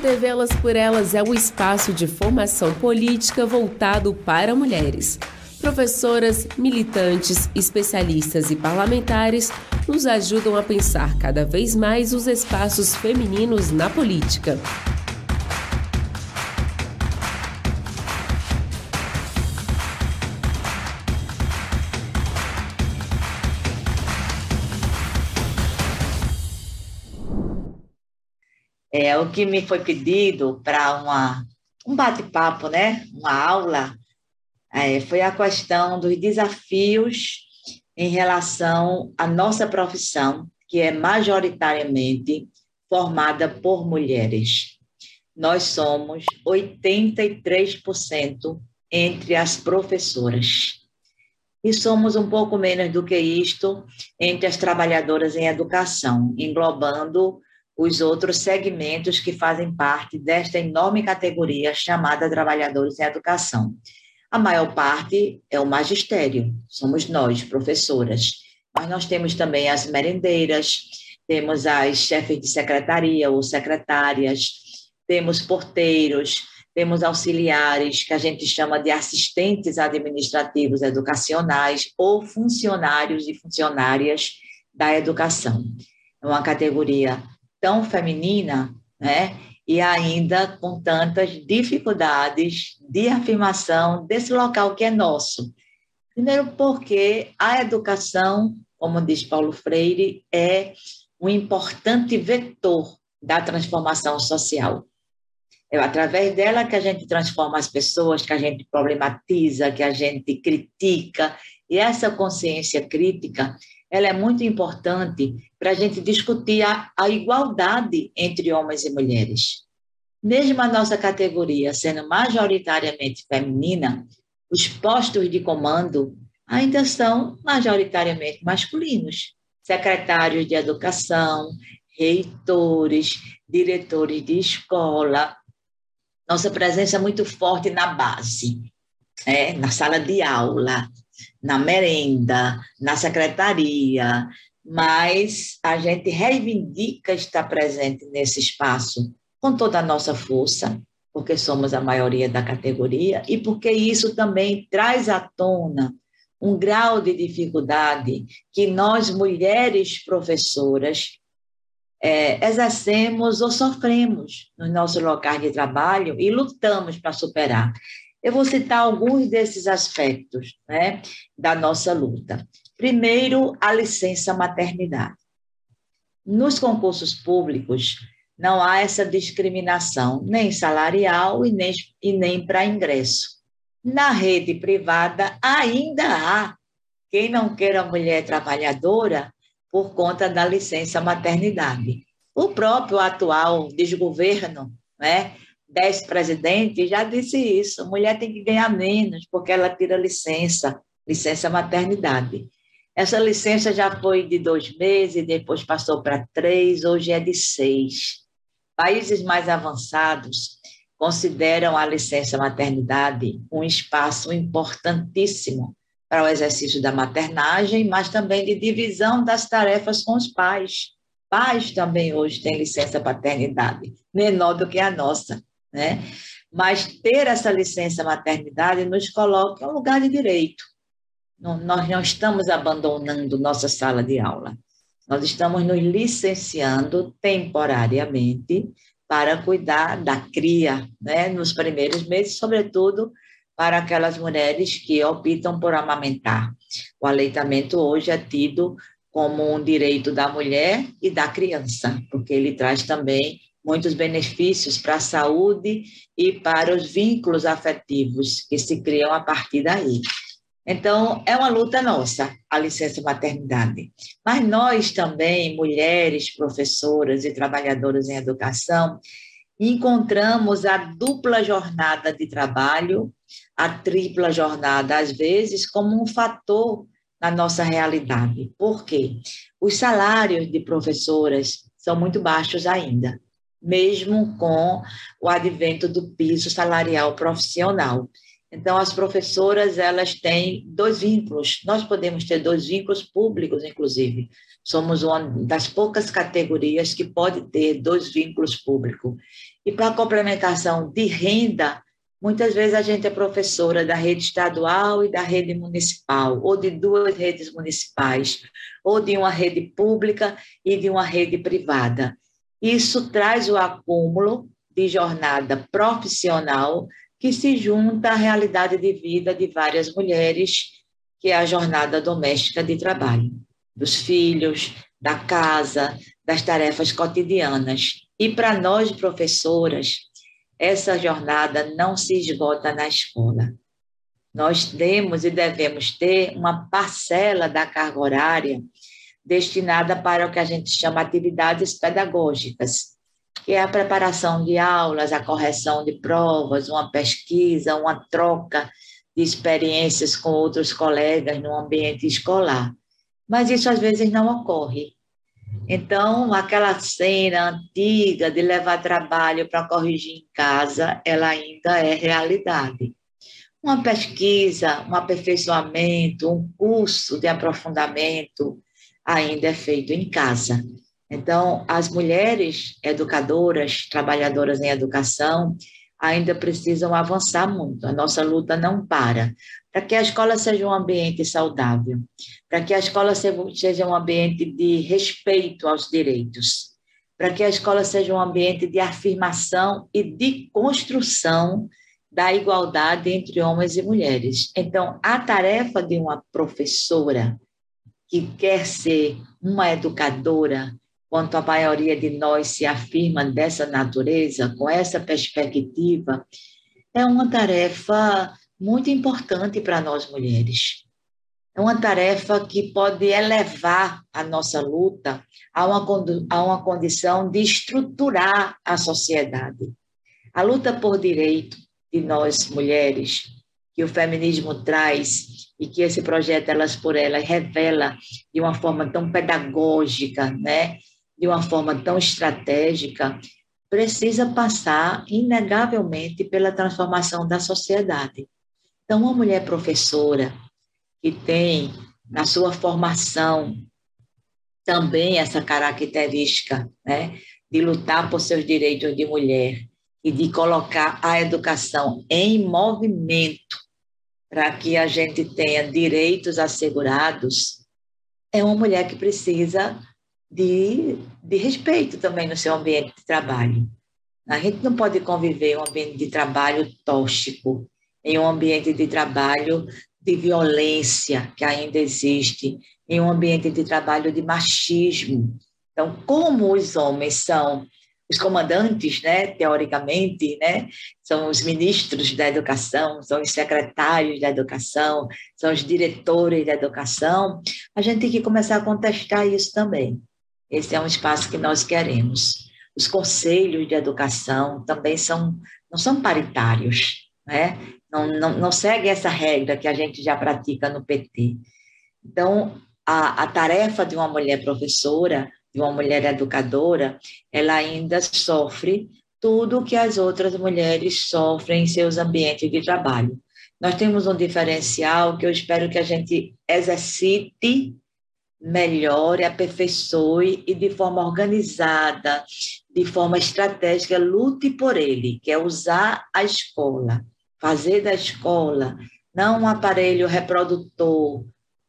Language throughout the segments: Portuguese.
TV Elas por Elas é o espaço de formação política voltado para mulheres. Professoras, militantes, especialistas e parlamentares nos ajudam a pensar cada vez mais os espaços femininos na política. É o que me foi pedido para um bate-papo, né? Uma aula é, foi a questão dos desafios em relação à nossa profissão, que é majoritariamente formada por mulheres. Nós somos 83% entre as professoras. E somos um pouco menos do que isto entre as trabalhadoras em educação, englobando os outros segmentos que fazem parte desta enorme categoria chamada trabalhadores em educação. A maior parte é o magistério, somos nós, professoras. Mas nós temos também as merendeiras, temos as chefes de secretaria ou secretárias, temos porteiros, temos auxiliares, que a gente chama de assistentes administrativos educacionais ou funcionários e funcionárias da educação. É uma categoria tão feminina, né? e ainda com tantas dificuldades de afirmação desse local que é nosso. Primeiro, porque a educação, como diz Paulo Freire, é um importante vetor da transformação social. É através dela que a gente transforma as pessoas, que a gente problematiza, que a gente critica, e essa consciência crítica ela é muito importante para a gente discutir a, a igualdade entre homens e mulheres. Mesmo a nossa categoria sendo majoritariamente feminina, os postos de comando ainda são majoritariamente masculinos. Secretários de educação, reitores, diretores de escola. Nossa presença é muito forte na base, é, na sala de aula, na merenda, na secretaria, mas a gente reivindica estar presente nesse espaço com toda a nossa força, porque somos a maioria da categoria e porque isso também traz à tona um grau de dificuldade que nós, mulheres professoras, é, exercemos ou sofremos no nosso local de trabalho e lutamos para superar. Eu vou citar alguns desses aspectos né, da nossa luta. Primeiro, a licença maternidade. Nos concursos públicos, não há essa discriminação, nem salarial e nem, e nem para ingresso. Na rede privada, ainda há quem não queira mulher trabalhadora por conta da licença maternidade. O próprio atual desgoverno, né, dez presidentes já disse isso, mulher tem que ganhar menos porque ela tira licença, licença maternidade. Essa licença já foi de dois meses, depois passou para três, hoje é de seis. Países mais avançados consideram a licença maternidade um espaço importantíssimo para o exercício da maternagem, mas também de divisão das tarefas com os pais. Pais também hoje têm licença paternidade, menor do que a nossa né? Mas ter essa licença maternidade nos coloca em um lugar de direito. Não, nós não estamos abandonando nossa sala de aula. Nós estamos nos licenciando temporariamente para cuidar da cria, né? Nos primeiros meses, sobretudo para aquelas mulheres que optam por amamentar. O aleitamento hoje é tido como um direito da mulher e da criança, porque ele traz também muitos benefícios para a saúde e para os vínculos afetivos que se criam a partir daí. Então, é uma luta nossa, a licença maternidade. Mas nós também, mulheres, professoras e trabalhadoras em educação, encontramos a dupla jornada de trabalho, a tripla jornada, às vezes, como um fator na nossa realidade. Por quê? Os salários de professoras são muito baixos ainda mesmo com o advento do piso salarial profissional. Então, as professoras, elas têm dois vínculos. Nós podemos ter dois vínculos públicos, inclusive. Somos uma das poucas categorias que pode ter dois vínculos públicos. E para complementação de renda, muitas vezes a gente é professora da rede estadual e da rede municipal, ou de duas redes municipais, ou de uma rede pública e de uma rede privada. Isso traz o acúmulo de jornada profissional que se junta à realidade de vida de várias mulheres, que é a jornada doméstica de trabalho, dos filhos, da casa, das tarefas cotidianas. E para nós, professoras, essa jornada não se esgota na escola. Nós temos e devemos ter uma parcela da carga horária destinada para o que a gente chama atividades pedagógicas, que é a preparação de aulas, a correção de provas, uma pesquisa, uma troca de experiências com outros colegas no ambiente escolar. Mas isso às vezes não ocorre. Então, aquela cena antiga de levar trabalho para corrigir em casa, ela ainda é realidade. Uma pesquisa, um aperfeiçoamento, um curso de aprofundamento ainda é feito em casa. Então, as mulheres educadoras, trabalhadoras em educação, ainda precisam avançar muito. A nossa luta não para. Para que a escola seja um ambiente saudável, para que a escola seja um ambiente de respeito aos direitos, para que a escola seja um ambiente de afirmação e de construção da igualdade entre homens e mulheres. Então, a tarefa de uma professora que quer ser uma educadora, quanto a maioria de nós se afirma dessa natureza, com essa perspectiva, é uma tarefa muito importante para nós mulheres. É uma tarefa que pode elevar a nossa luta a uma, a uma condição de estruturar a sociedade. A luta por direito de nós mulheres, que o feminismo traz e que esse projeto Elas por Elas revela de uma forma tão pedagógica, né? de uma forma tão estratégica, precisa passar, inegavelmente, pela transformação da sociedade. Então, uma mulher professora que tem na sua formação também essa característica né, de lutar por seus direitos de mulher e de colocar a educação em movimento para que a gente tenha direitos assegurados, é uma mulher que precisa de, de respeito também no seu ambiente de trabalho. A gente não pode conviver em um ambiente de trabalho tóxico, em um ambiente de trabalho de violência que ainda existe, em um ambiente de trabalho de machismo. Então, como os homens são os comandantes, né, teoricamente, né, são os ministros da educação, são os secretários da educação, são os diretores da educação, a gente tem que começar a contestar isso também. Esse é um espaço que nós queremos. Os conselhos de educação também são, não são paritários, né? não, não, não segue essa regra que a gente já pratica no PT. Então, a, a tarefa de uma mulher professora, de uma mulher educadora, ela ainda sofre tudo o que as outras mulheres sofrem em seus ambientes de trabalho. Nós temos um diferencial que eu espero que a gente exercite melhore, aperfeiçoe e de forma organizada, de forma estratégica, lute por ele, que é usar a escola, fazer da escola não um aparelho reprodutor,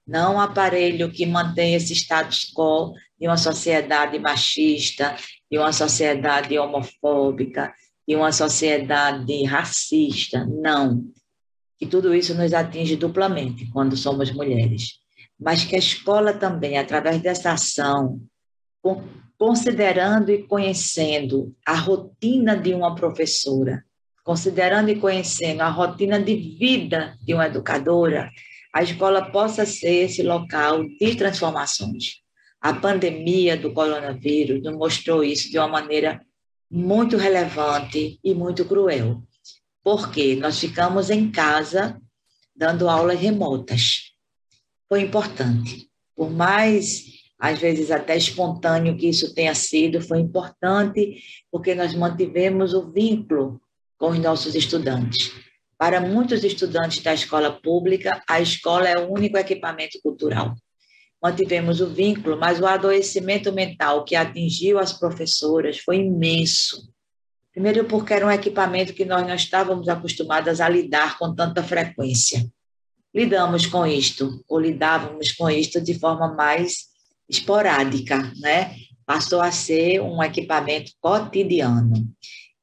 não um aparelho que mantém esse status quo de uma sociedade machista, de uma sociedade homofóbica, de uma sociedade racista, não. Que tudo isso nos atinge duplamente quando somos mulheres mas que a escola também, através dessa ação, considerando e conhecendo a rotina de uma professora, considerando e conhecendo a rotina de vida de uma educadora, a escola possa ser esse local de transformações. A pandemia do coronavírus nos mostrou isso de uma maneira muito relevante e muito cruel. Porque nós ficamos em casa dando aulas remotas foi importante. Por mais, às vezes, até espontâneo que isso tenha sido, foi importante porque nós mantivemos o vínculo com os nossos estudantes. Para muitos estudantes da escola pública, a escola é o único equipamento cultural. Mantivemos o vínculo, mas o adoecimento mental que atingiu as professoras foi imenso. Primeiro, porque era um equipamento que nós não estávamos acostumadas a lidar com tanta frequência. Lidamos com isto, ou lidávamos com isto de forma mais esporádica, né? Passou a ser um equipamento cotidiano.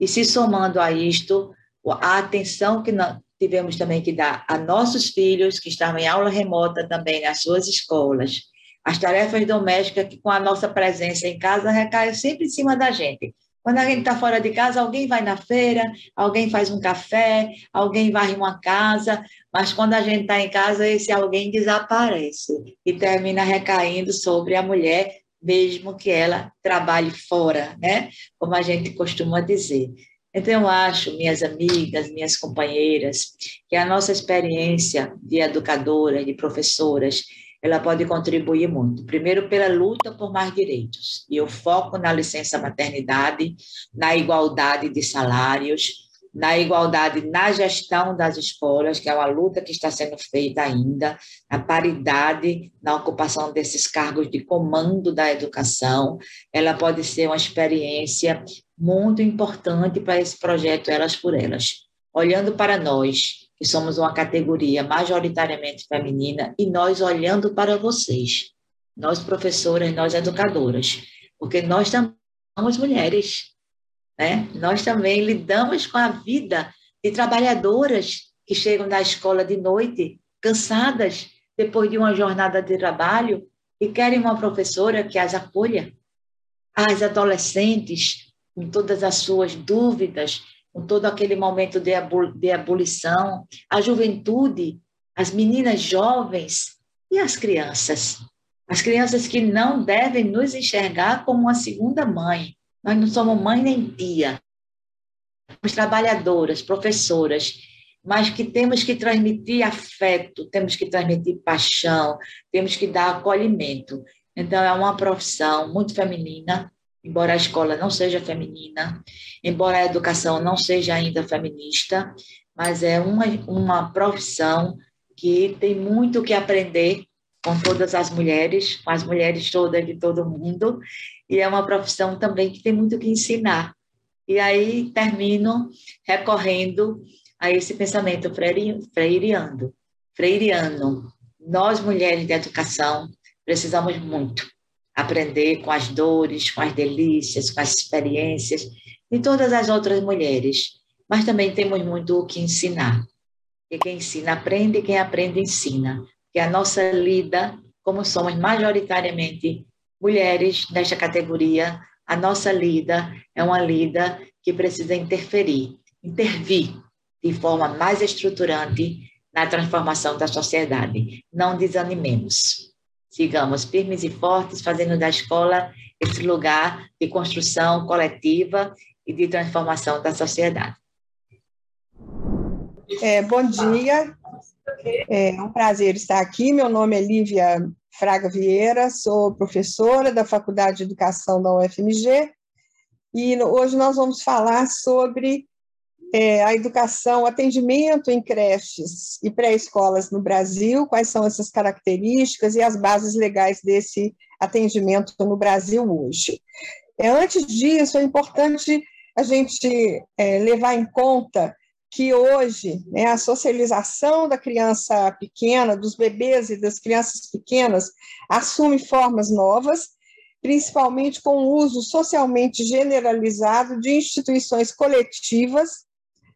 E se somando a isto, a atenção que tivemos também que dar a nossos filhos, que estavam em aula remota também nas suas escolas, as tarefas domésticas que com a nossa presença em casa recaem sempre em cima da gente. Quando a gente está fora de casa, alguém vai na feira, alguém faz um café, alguém varre uma casa, mas quando a gente está em casa, esse alguém desaparece e termina recaindo sobre a mulher, mesmo que ela trabalhe fora, né? Como a gente costuma dizer. Então, eu acho, minhas amigas, minhas companheiras, que a nossa experiência de educadoras, de professoras, ela pode contribuir muito. Primeiro, pela luta por mais direitos, e eu foco na licença maternidade, na igualdade de salários, na igualdade na gestão das escolas, que é uma luta que está sendo feita ainda, a paridade na ocupação desses cargos de comando da educação, ela pode ser uma experiência muito importante para esse projeto Elas por Elas. Olhando para nós, que somos uma categoria majoritariamente feminina, e nós olhando para vocês, nós professoras, nós educadoras, porque nós também somos mulheres, né? Nós também lidamos com a vida de trabalhadoras que chegam da escola de noite, cansadas, depois de uma jornada de trabalho, e querem uma professora que as acolha. As adolescentes, com todas as suas dúvidas, com todo aquele momento de, de abolição, a juventude, as meninas jovens e as crianças. As crianças que não devem nos enxergar como uma segunda mãe. Nós não somos mãe nem tia. Somos trabalhadoras, professoras, mas que temos que transmitir afeto, temos que transmitir paixão, temos que dar acolhimento. Então, é uma profissão muito feminina, embora a escola não seja feminina, embora a educação não seja ainda feminista, mas é uma, uma profissão que tem muito que aprender com todas as mulheres, com as mulheres todas de todo mundo, e é uma profissão também que tem muito que ensinar. E aí termino recorrendo a esse pensamento freiriano. freiriano. Nós, mulheres de educação, precisamos muito aprender com as dores, com as delícias, com as experiências de todas as outras mulheres, mas também temos muito o que ensinar. E quem ensina aprende, quem aprende ensina. Que a nossa lida, como somos majoritariamente mulheres nesta categoria, a nossa lida é uma lida que precisa interferir, intervir de forma mais estruturante na transformação da sociedade. Não desanimemos sigamos firmes e fortes, fazendo da escola esse lugar de construção coletiva e de transformação da sociedade. É, bom dia, é um prazer estar aqui. Meu nome é Lívia Fraga Vieira, sou professora da Faculdade de Educação da UFMG e hoje nós vamos falar sobre é, a educação, atendimento em creches e pré-escolas no Brasil, quais são essas características e as bases legais desse atendimento no Brasil hoje. É, antes disso, é importante a gente é, levar em conta que hoje né, a socialização da criança pequena, dos bebês e das crianças pequenas, assume formas novas, principalmente com o uso socialmente generalizado de instituições coletivas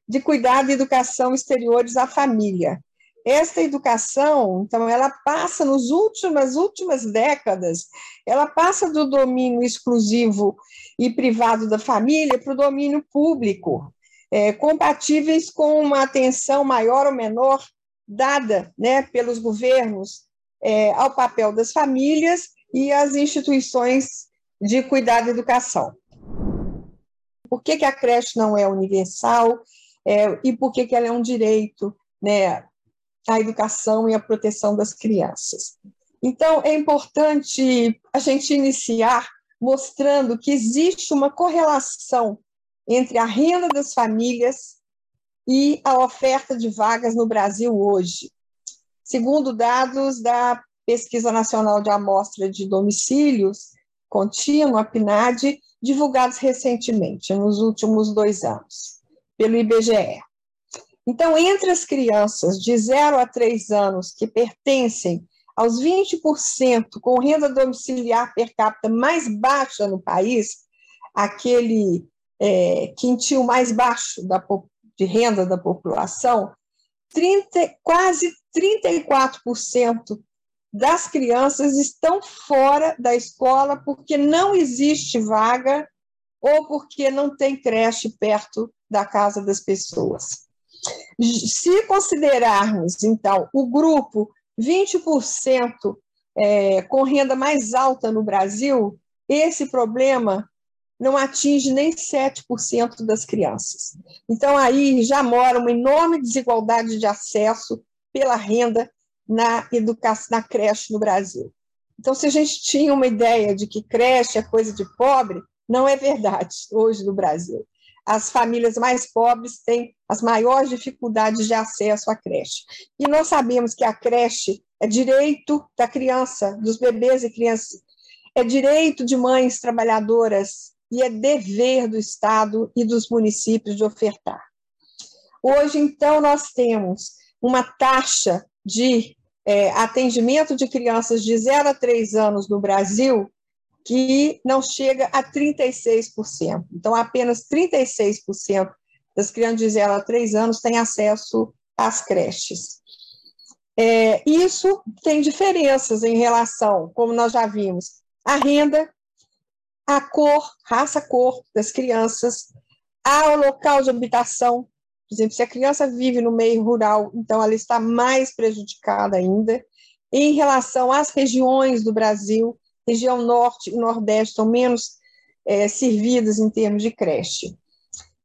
de cuidado e educação exteriores à família. Esta educação, então, ela passa nos últimas últimas décadas, ela passa do domínio exclusivo e privado da família para o domínio público, é, compatíveis com uma atenção maior ou menor dada, né, pelos governos é, ao papel das famílias e às instituições de cuidado e educação. Por que, que a creche não é universal? É, e por que, que ela é um direito, né, à educação e à proteção das crianças. Então, é importante a gente iniciar mostrando que existe uma correlação entre a renda das famílias e a oferta de vagas no Brasil hoje. Segundo dados da Pesquisa Nacional de Amostra de Domicílios Contínua, PNAD, divulgados recentemente, nos últimos dois anos, pelo IBGE. Então, entre as crianças de 0 a 3 anos que pertencem aos 20% com renda domiciliar per capita mais baixa no país, aquele é, quintil mais baixo da, de renda da população, 30, quase 34% das crianças estão fora da escola porque não existe vaga ou porque não tem creche perto da casa das pessoas. Se considerarmos, então, o grupo 20% é, com renda mais alta no Brasil, esse problema não atinge nem 7% das crianças. Então, aí já mora uma enorme desigualdade de acesso pela renda na educação, na creche no Brasil. Então, se a gente tinha uma ideia de que creche é coisa de pobre, não é verdade hoje no Brasil. As famílias mais pobres têm as maiores dificuldades de acesso à creche. E nós sabemos que a creche é direito da criança, dos bebês e crianças, é direito de mães trabalhadoras e é dever do Estado e dos municípios de ofertar. Hoje, então, nós temos uma taxa de é, atendimento de crianças de 0 a 3 anos no Brasil que não chega a 36%. Então, apenas 36% das crianças de 0 a 3 anos têm acesso às creches. É, isso tem diferenças em relação, como nós já vimos, à renda, à cor, raça-cor das crianças, ao local de habitação, por exemplo, se a criança vive no meio rural, então ela está mais prejudicada ainda. Em relação às regiões do Brasil, região norte e nordeste são menos é, servidas em termos de creche.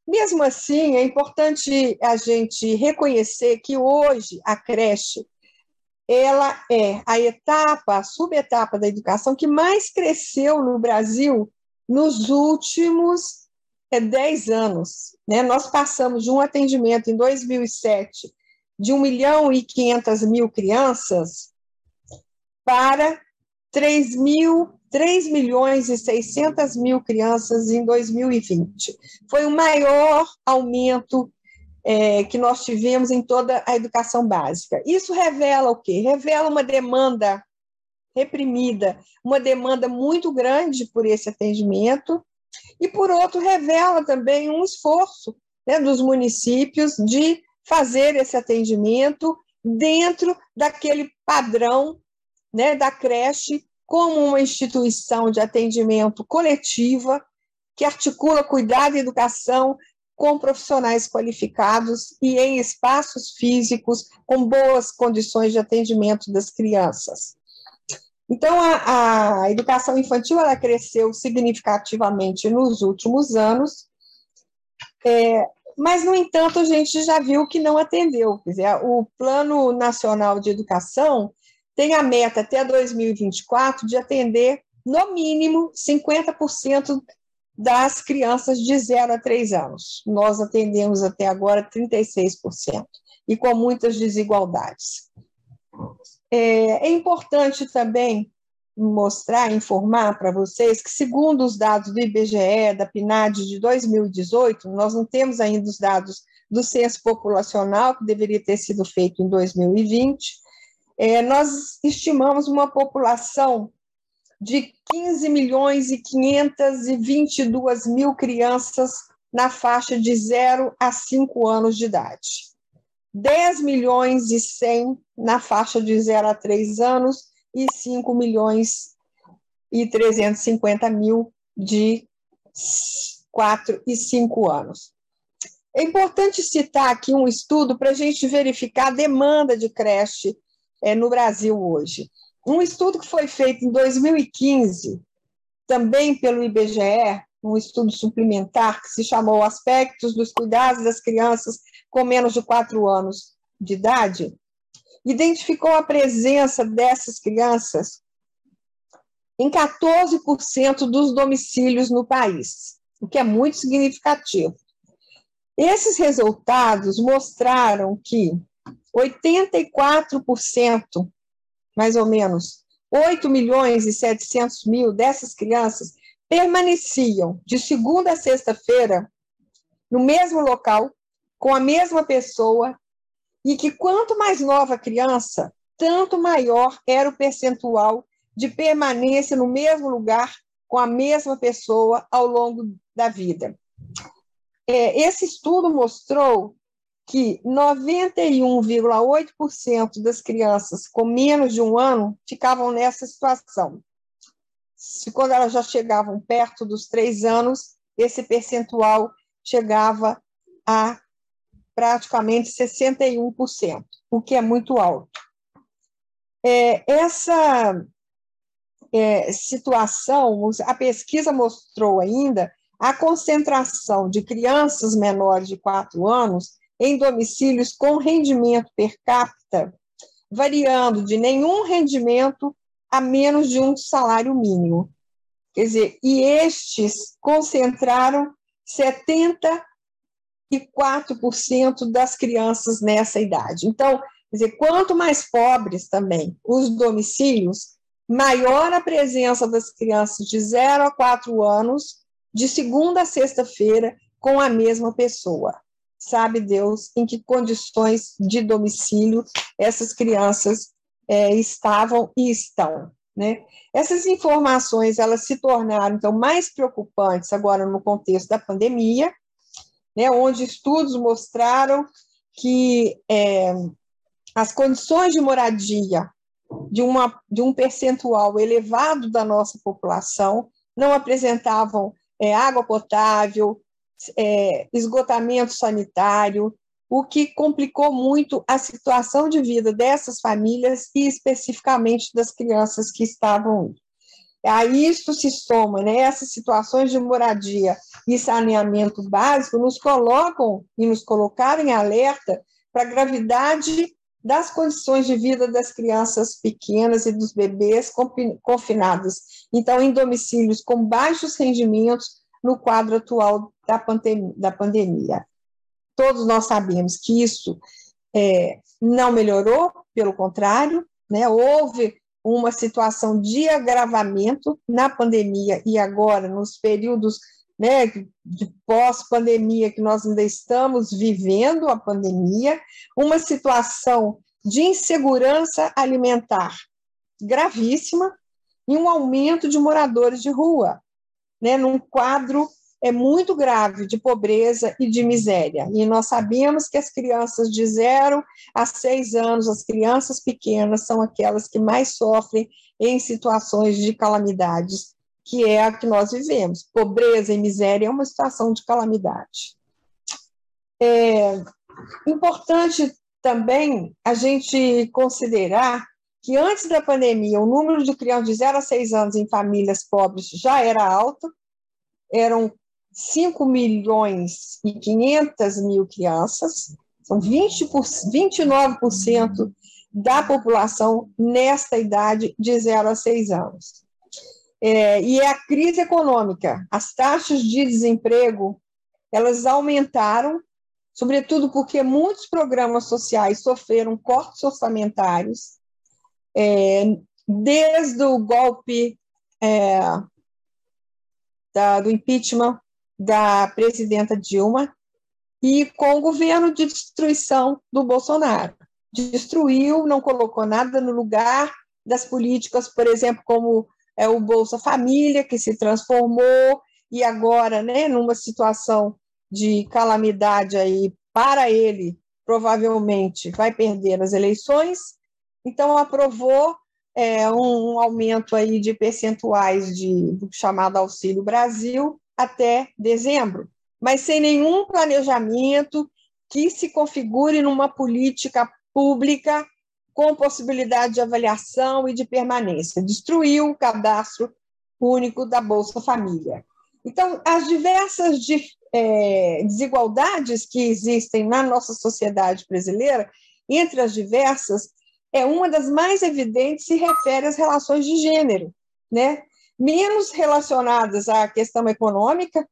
Mesmo assim, é importante a gente reconhecer que hoje a creche ela é a etapa, a subetapa da educação que mais cresceu no Brasil nos últimos é 10 anos. Né? Nós passamos de um atendimento em 2007 de 1 milhão e 500 mil crianças para 3, mil, 3 milhões e 600 mil crianças em 2020. Foi o maior aumento é, que nós tivemos em toda a educação básica. Isso revela o quê? Revela uma demanda reprimida, uma demanda muito grande por esse atendimento, e, por outro, revela também um esforço né, dos municípios de fazer esse atendimento dentro daquele padrão né, da creche como uma instituição de atendimento coletiva que articula cuidado e educação com profissionais qualificados e em espaços físicos com boas condições de atendimento das crianças. Então, a, a educação infantil ela cresceu significativamente nos últimos anos, é, mas, no entanto, a gente já viu que não atendeu. Quer dizer, o Plano Nacional de Educação tem a meta até 2024 de atender, no mínimo, 50% das crianças de 0 a 3 anos. Nós atendemos até agora 36%, e com muitas desigualdades. É, é importante também mostrar, informar para vocês que, segundo os dados do IBGE, da PNAD de 2018, nós não temos ainda os dados do censo populacional, que deveria ter sido feito em 2020, é, nós estimamos uma população de 15 milhões e 522 mil crianças na faixa de 0 a 5 anos de idade. 10 milhões e 100 na faixa de 0 a 3 anos e 5 milhões e 350 mil de 4 e 5 anos. É importante citar aqui um estudo para a gente verificar a demanda de creche é, no Brasil hoje. Um estudo que foi feito em 2015, também pelo IBGE, um estudo suplementar que se chamou Aspectos dos Cuidados das Crianças com menos de quatro anos de idade, identificou a presença dessas crianças em 14% dos domicílios no país, o que é muito significativo. Esses resultados mostraram que 84%, mais ou menos, 8 milhões e 700 mil dessas crianças permaneciam de segunda a sexta-feira no mesmo local, com a mesma pessoa, e que quanto mais nova a criança, tanto maior era o percentual de permanência no mesmo lugar com a mesma pessoa ao longo da vida. É, esse estudo mostrou que 91,8% das crianças com menos de um ano ficavam nessa situação. Se quando elas já chegavam perto dos três anos, esse percentual chegava a praticamente 61%, o que é muito alto. É, essa é, situação, a pesquisa mostrou ainda a concentração de crianças menores de 4 anos em domicílios com rendimento per capita variando de nenhum rendimento a menos de um salário mínimo. Quer dizer, e estes concentraram 74% das crianças nessa idade. Então, quer dizer, quanto mais pobres também os domicílios, maior a presença das crianças de 0 a 4 anos, de segunda a sexta-feira, com a mesma pessoa sabe Deus em que condições de domicílio essas crianças é, estavam e estão. Né? Essas informações elas se tornaram então mais preocupantes agora no contexto da pandemia, né, onde estudos mostraram que é, as condições de moradia de, uma, de um percentual elevado da nossa população não apresentavam é, água potável, é, esgotamento sanitário, o que complicou muito a situação de vida dessas famílias e especificamente das crianças que estavam. A isso se soma, né, essas situações de moradia e saneamento básico nos colocam e nos colocaram em alerta para a gravidade das condições de vida das crianças pequenas e dos bebês confinados, então em domicílios com baixos rendimentos no quadro atual da, pandemia. Da pandemia. Todos nós sabemos que isso é, não melhorou, pelo contrário, né, houve uma situação de agravamento na pandemia e agora nos períodos né, de pós-pandemia que nós ainda estamos vivendo a pandemia, uma situação de insegurança alimentar gravíssima e um aumento de moradores de rua né, num quadro é muito grave de pobreza e de miséria. E nós sabemos que as crianças de zero a seis anos, as crianças pequenas, são aquelas que mais sofrem em situações de calamidades, que é a que nós vivemos. Pobreza e miséria é uma situação de calamidade. É importante também a gente considerar que antes da pandemia, o número de crianças de 0 a 6 anos em famílias pobres já era alto, eram 5 milhões e 500 mil crianças, são 20 por, 29% da população nesta idade de 0 a 6 anos. É, e é a crise econômica, as taxas de desemprego, elas aumentaram, sobretudo porque muitos programas sociais sofreram cortes orçamentários, é, desde o golpe é, da, do impeachment da presidenta Dilma e com o governo de destruição do Bolsonaro. Destruiu, não colocou nada no lugar das políticas, por exemplo, como é o Bolsa Família, que se transformou e agora, né, numa situação de calamidade aí para ele, provavelmente vai perder as eleições, então, aprovou é, um, aumento aí de percentuais de, do chamado Auxílio Brasil até dezembro, mas sem nenhum planejamento que se configure numa política pública com possibilidade de avaliação e de permanência. Destruiu o cadastro único da Bolsa Família. Então, as diversas é, desigualdades que existem na nossa sociedade brasileira, entre as diversas, é uma das mais evidentes se refere às relações de gênero, né? menos relacionadas à questão econômica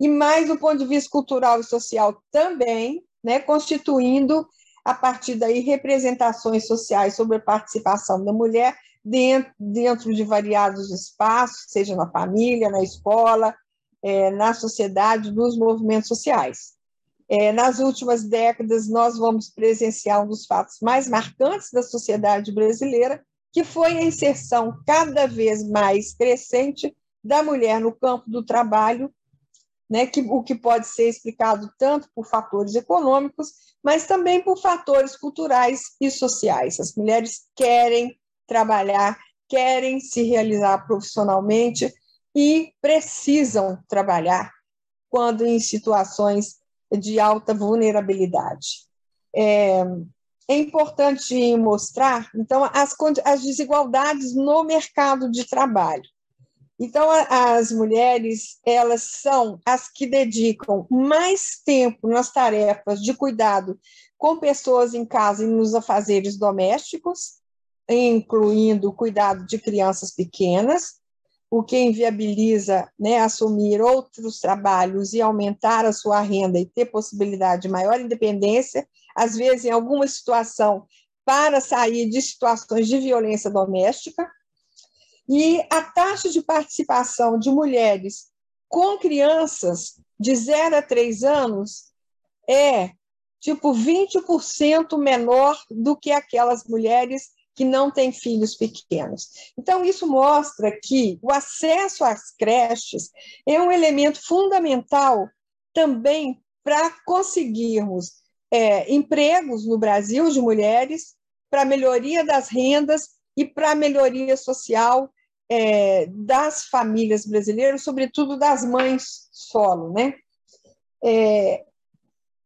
e mais do ponto de vista cultural e social também, né, constituindo a partir daí representações sociais sobre a participação da mulher dentro, dentro de variados espaços, seja na família, na escola, é, na sociedade, nos movimentos sociais. É, nas últimas décadas, nós vamos presenciar um dos fatos mais marcantes da sociedade brasileira, que foi a inserção cada vez mais crescente da mulher no campo do trabalho, né, que, o que pode ser explicado tanto por fatores econômicos, mas também por fatores culturais e sociais. As mulheres querem trabalhar, querem se realizar profissionalmente e precisam trabalhar quando em situações de alta vulnerabilidade. É, é importante mostrar, então, as, as desigualdades no mercado de trabalho. Então, as mulheres, elas são as que dedicam mais tempo nas tarefas de cuidado com pessoas em casa e nos afazeres domésticos, incluindo o cuidado de crianças pequenas, o que inviabiliza né, assumir outros trabalhos e aumentar a sua renda e ter possibilidade de maior independência, às vezes em alguma situação para sair de situações de violência doméstica. E a taxa de participação de mulheres com crianças de 0 a 3 anos é tipo 20% menor do que aquelas mulheres que não têm filhos pequenos. Então, isso mostra que o acesso às creches é um elemento fundamental também para conseguirmos é, empregos no Brasil de mulheres, para melhoria das rendas e para melhoria social é, das famílias brasileiras, sobretudo das mães solo, né? É,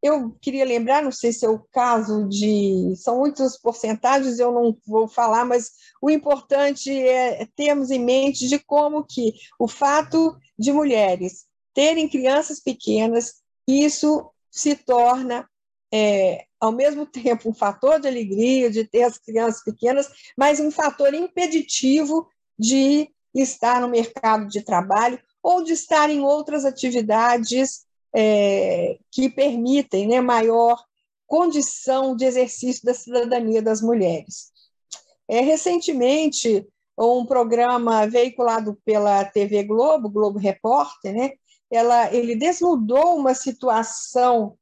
eu queria lembrar, não sei se é o caso de. São muitas porcentagens, eu não vou falar, mas o importante é termos em mente de como que o fato de mulheres terem crianças pequenas, isso se torna, é, ao mesmo tempo, um fator de alegria de ter as crianças pequenas, mas um fator impeditivo de estar no mercado de trabalho ou de estar em outras atividades é, que permitem né, maior condição de exercício da cidadania das mulheres. É, recentemente, um programa veiculado pela TV Globo, Globo Repórter, né, ela, ele desnudou uma situação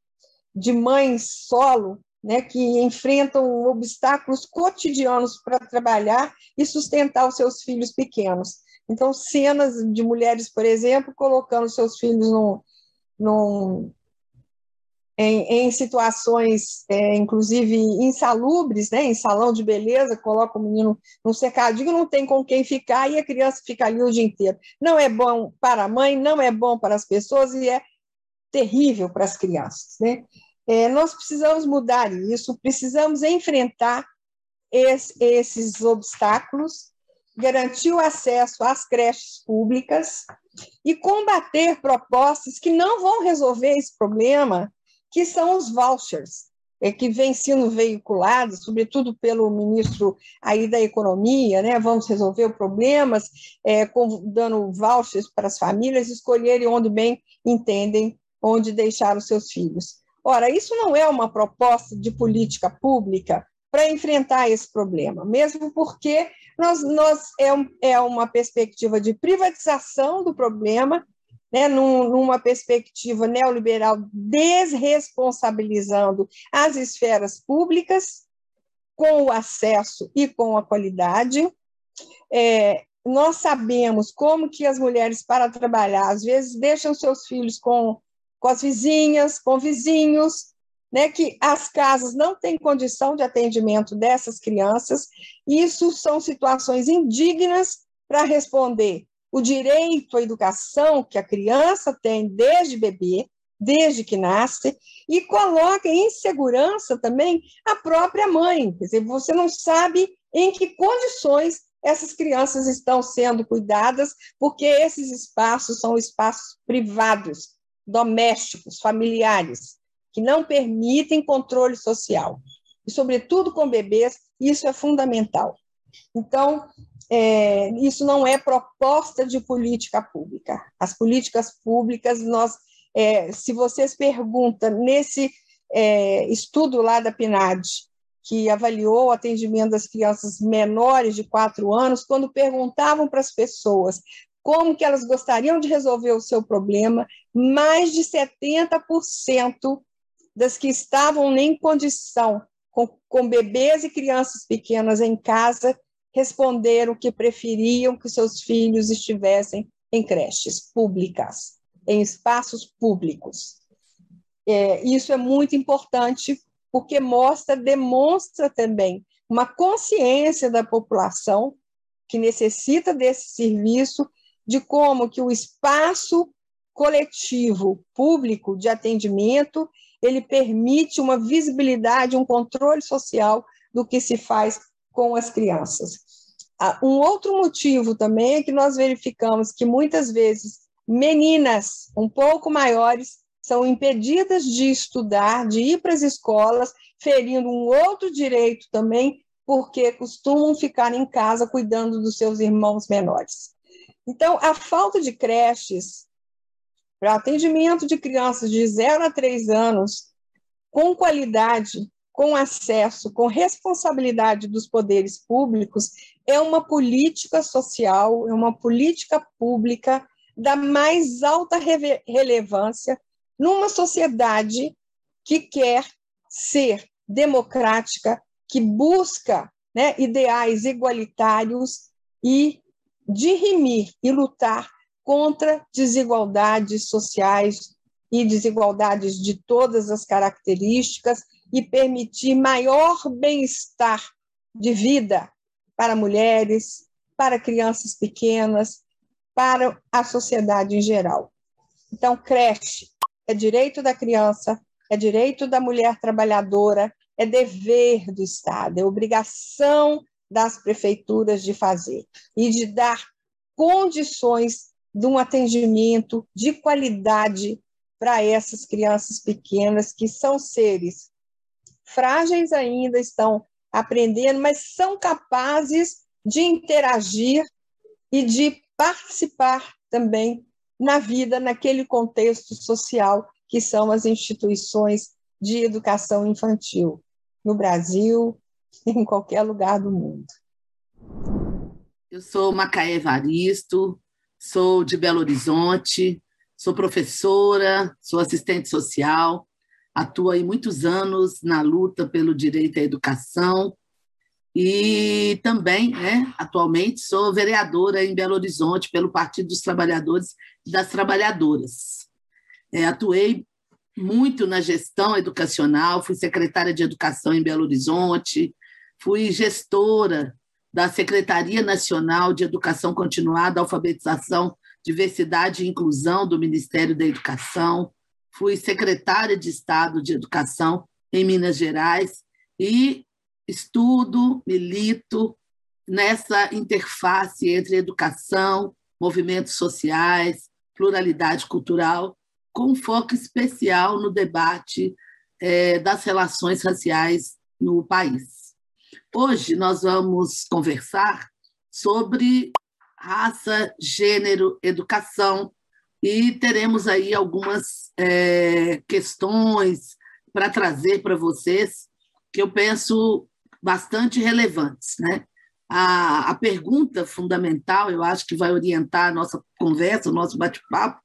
de mães solo né, que enfrentam obstáculos cotidianos para trabalhar e sustentar os seus filhos pequenos. Então, cenas de mulheres, por exemplo, colocando seus filhos no, num, em, em, situações, é, inclusive insalubres, né, em salão de beleza, coloca o menino num cercadinho, não tem com quem ficar e a criança fica ali o dia inteiro. Não é bom para a mãe, não é bom para as pessoas e é terrível para as crianças. Né? É, nós precisamos mudar isso, precisamos enfrentar esse, esses obstáculos garantir o acesso às creches públicas e combater propostas que não vão resolver esse problema, que são os vouchers, é, que vem sendo veiculados, sobretudo pelo ministro aí da Economia, né? vamos resolver problemas é, dando vouchers para as famílias escolherem onde bem entendem onde deixar os seus filhos. Ora, isso não é uma proposta de política pública para enfrentar esse problema, mesmo porque nós, nós é, é uma perspectiva de privatização do problema, né, num, numa perspectiva neoliberal desresponsabilizando as esferas públicas com o acesso e com a qualidade. É, nós sabemos como que as mulheres, para trabalhar, às vezes deixam seus filhos com, com as vizinhas, com vizinhos, né, que as casas não têm condição de atendimento dessas crianças. Isso são situações indignas para responder o direito à educação que a criança tem desde bebê, desde que nasce, e coloca em segurança também a própria mãe. Quer dizer, você não sabe em que condições essas crianças estão sendo cuidadas, porque esses espaços são espaços privados, domésticos, familiares que não permitem controle social. E, sobretudo com bebês, isso é fundamental. Então, é, isso não é proposta de política pública. As políticas públicas, nós É, se vocês perguntam, nesse é, estudo lá da PNAD, que avaliou o atendimento das crianças menores de quatro anos, quando perguntavam para as pessoas como que elas gostariam de resolver o seu problema, mais de 70% das que estavam em condição, com, com bebês e crianças pequenas em casa, responderam que preferiam que seus filhos estivessem em creches públicas, em espaços públicos. É, isso é muito importante porque mostra, demonstra também uma consciência da população que necessita desse serviço, de como que o espaço coletivo público de atendimento ele permite uma visibilidade, um controle social do que se faz com as crianças. Ah, um outro motivo também é que nós verificamos que muitas vezes meninas um pouco maiores são impedidas de estudar, de ir para as escolas, ferindo um outro direito também, porque costumam ficar em casa cuidando dos seus irmãos menores. Então, a falta de creches para atendimento de crianças de 0 a 3 anos, com qualidade, com acesso, com responsabilidade dos poderes públicos, é uma política social, é uma política pública da mais alta relevância numa sociedade que quer ser democrática, que busca né, ideais igualitários e dirimir e lutar contra desigualdades sociais e desigualdades de todas as características e permitir maior bem-estar de vida para mulheres, para crianças pequenas, para a sociedade em geral. Então, creche é direito da criança, é direito da mulher trabalhadora, é dever do Estado, é obrigação das prefeituras de fazer e de dar condições de um atendimento de qualidade para essas crianças pequenas, que são seres frágeis ainda, estão aprendendo, mas são capazes de interagir e de participar também na vida, naquele contexto social que são as instituições de educação infantil, no Brasil, em qualquer lugar do mundo. Eu sou Macaé Evaristo, sou de Belo Horizonte, sou professora, sou assistente social, atuo há muitos anos na luta pelo direito à educação e também, né, atualmente, sou vereadora em Belo Horizonte pelo Partido dos Trabalhadores e das Trabalhadoras. É, atuei muito na gestão educacional, fui secretária de Educação em Belo Horizonte, fui gestora da Secretaria Nacional de Educação Continuada, Alfabetização, Diversidade e Inclusão do Ministério da Educação, fui secretária de Estado de Educação em Minas Gerais e estudo, milito nessa interface entre educação, movimentos sociais, pluralidade cultural, com foco especial no debate é, das relações raciais no país. Hoje nós vamos conversar sobre raça, gênero, educação e teremos aí algumas é, questões para trazer para vocês que eu penso bastante relevantes, né? A, a pergunta fundamental, eu acho que vai orientar a nossa conversa, o nosso bate-papo,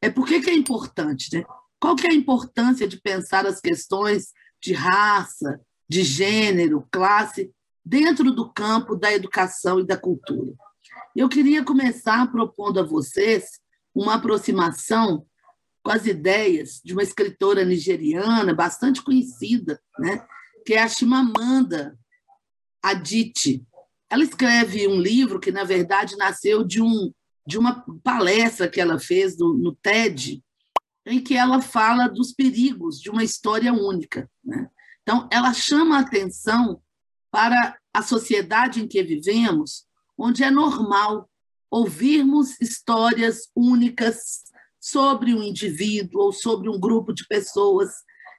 é por que, que é importante, né? Qual que é a importância de pensar as questões de raça, de gênero, classe, dentro do campo da educação e da cultura. Eu queria começar propondo a vocês uma aproximação com as ideias de uma escritora nigeriana bastante conhecida, né, que é a Chimamanda Adichie. Ela escreve um livro que, na verdade, nasceu de, um, de uma palestra que ela fez no, no TED, em que ela fala dos perigos de uma história única. Né? Então, ela chama a atenção para a sociedade em que vivemos, onde é normal ouvirmos histórias únicas sobre um indivíduo ou sobre um grupo de pessoas.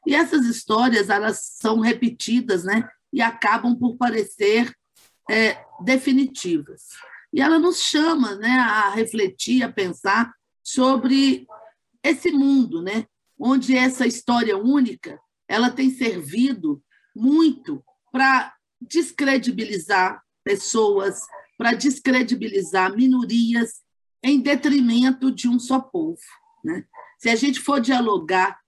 E essas histórias elas são repetidas né, e acabam por parecer é, definitivas. E ela nos chama né, a refletir, a pensar sobre esse mundo, né? onde essa história única ela tem servido muito para descredibilizar pessoas, para descredibilizar minorias em detrimento de um só povo. Né? Se a gente for dialogar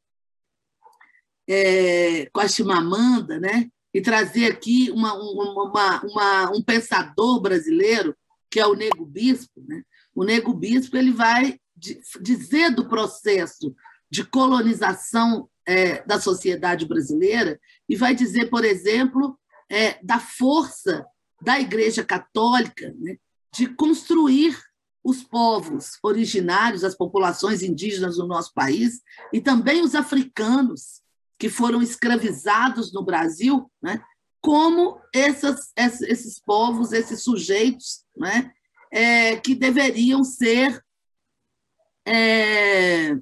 é, com a Chimamanda, né, e trazer aqui uma, uma, uma, um pensador brasileiro, que é o Nego Bispo, né? o Nego Bispo ele vai dizer do processo de colonização é, da sociedade brasileira e vai dizer, por exemplo, é, da força da Igreja Católica né, de construir os povos originários, as populações indígenas do nosso país e também os africanos que foram escravizados no Brasil, né, como essas, esses povos, esses sujeitos, né, é, que deveriam ser é,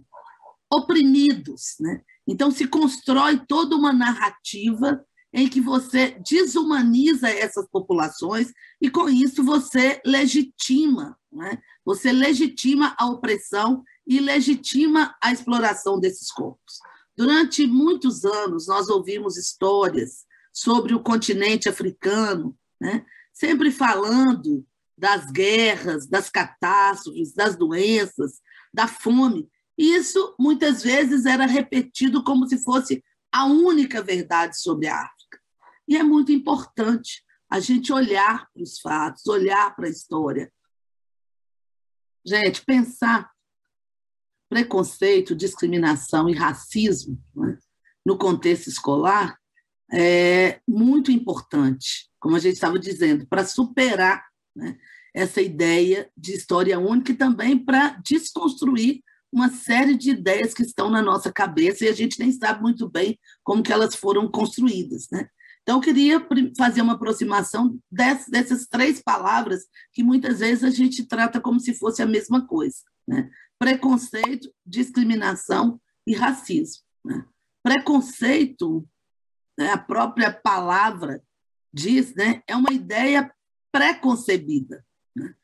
oprimidos. Né? Então, se constrói toda uma narrativa em que você desumaniza essas populações e, com isso, você legitima, né? você legitima a opressão e legitima a exploração desses corpos. Durante muitos anos, nós ouvimos histórias sobre o continente africano, né? sempre falando das guerras, das catástrofes, das doenças, da fome. Isso, muitas vezes, era repetido como se fosse a única verdade sobre a África. E é muito importante a gente olhar para os fatos, olhar para a história. Gente, pensar preconceito, discriminação e racismo né, no contexto escolar é muito importante, como a gente estava dizendo, para superar né, essa ideia de história única e também para desconstruir uma série de ideias que estão na nossa cabeça e a gente nem sabe muito bem como que elas foram construídas, né? Então, eu queria fazer uma aproximação dessas três palavras que muitas vezes a gente trata como se fosse a mesma coisa. Né? preconceito, discriminação e racismo. Né? Preconceito, né, a própria palavra diz, né, é uma ideia preconcebida, né?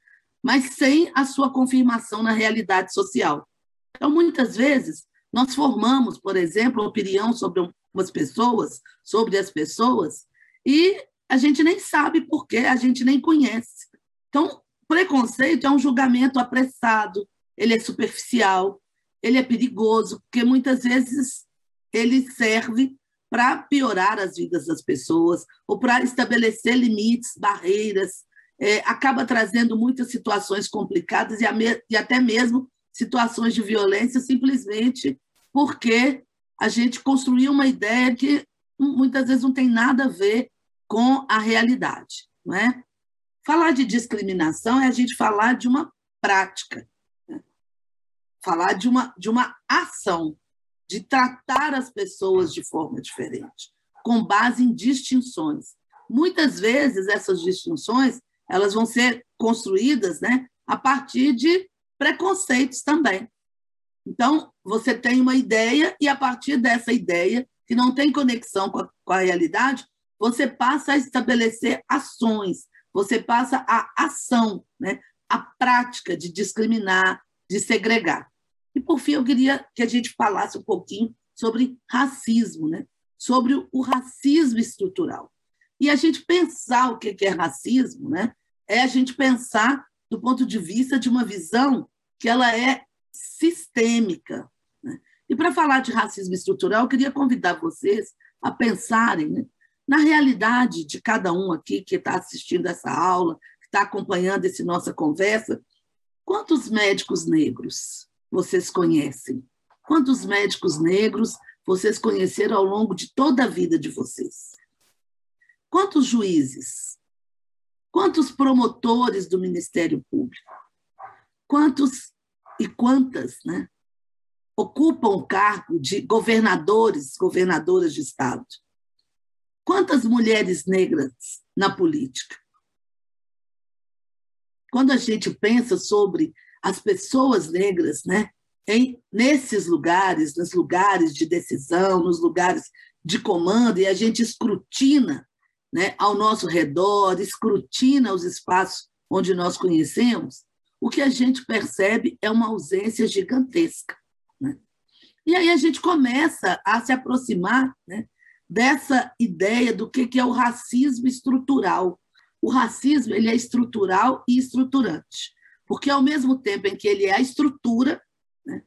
mas sem a sua confirmação na realidade social. Então, muitas vezes, nós formamos, por exemplo, opinião sobre umas pessoas, sobre as pessoas, e a gente nem sabe por quê, a gente nem conhece. Então, preconceito é um julgamento apressado, ele é superficial, ele é perigoso, porque muitas vezes ele serve para piorar as vidas das pessoas ou para estabelecer limites, barreiras, é, acaba trazendo muitas situações complicadas e, e até mesmo situações de violência, simplesmente porque a gente construiu uma ideia que muitas vezes não tem nada a ver com a realidade. Não é? Falar de discriminação é a gente falar de uma prática, falar de uma, de uma ação, de tratar as pessoas de forma diferente, com base em distinções. Muitas vezes essas distinções elas vão ser construídas né, a partir de preconceitos também. Então, você tem uma ideia e a partir dessa ideia, que não tem conexão com a, com a realidade, você passa a estabelecer ações, você passa a ação, né? a prática de discriminar, de segregar. E, por fim, eu queria que a gente falasse um pouquinho sobre racismo, né? sobre o racismo estrutural. E a gente pensar o que é racismo né? é a gente pensar do ponto de vista de uma visão que ela é sistêmica. Né? E para falar de racismo estrutural, eu queria convidar vocês a pensarem né, na realidade de cada um aqui que está assistindo essa aula, que está acompanhando essa nossa conversa. Quantos médicos negros vocês conhecem? Quantos médicos negros vocês conheceram ao longo de toda a vida de vocês? Quantos juízes? Quantos promotores do Ministério Público? Quantos e quantas né, ocupam o cargo de governadores, governadoras de Estado? Quantas mulheres negras na política? Quando a gente pensa sobre as pessoas negras, né, em, nesses lugares, nos lugares de decisão, nos lugares de comando, e a gente escrutina né, ao nosso redor, escrutina os espaços onde nós conhecemos, o que a gente percebe é uma ausência gigantesca. Né? E aí a gente começa a se aproximar né, dessa ideia do que é o racismo estrutural. O racismo ele é estrutural e estruturante, porque ao mesmo tempo em que ele é a estrutura, né,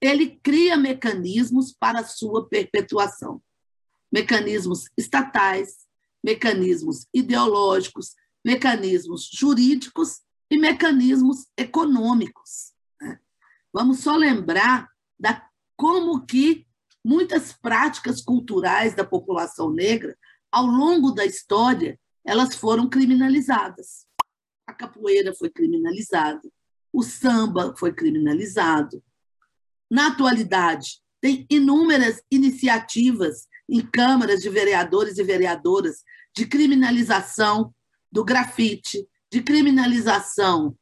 ele cria mecanismos para sua perpetuação. Mecanismos estatais, mecanismos ideológicos, mecanismos jurídicos e mecanismos econômicos. Né? Vamos só lembrar da como que muitas práticas culturais da população negra, ao longo da história, elas foram criminalizadas. A capoeira foi criminalizada, o samba foi criminalizado. Na atualidade, tem inúmeras iniciativas em câmaras de vereadores e vereadoras de criminalização do grafite, de criminalização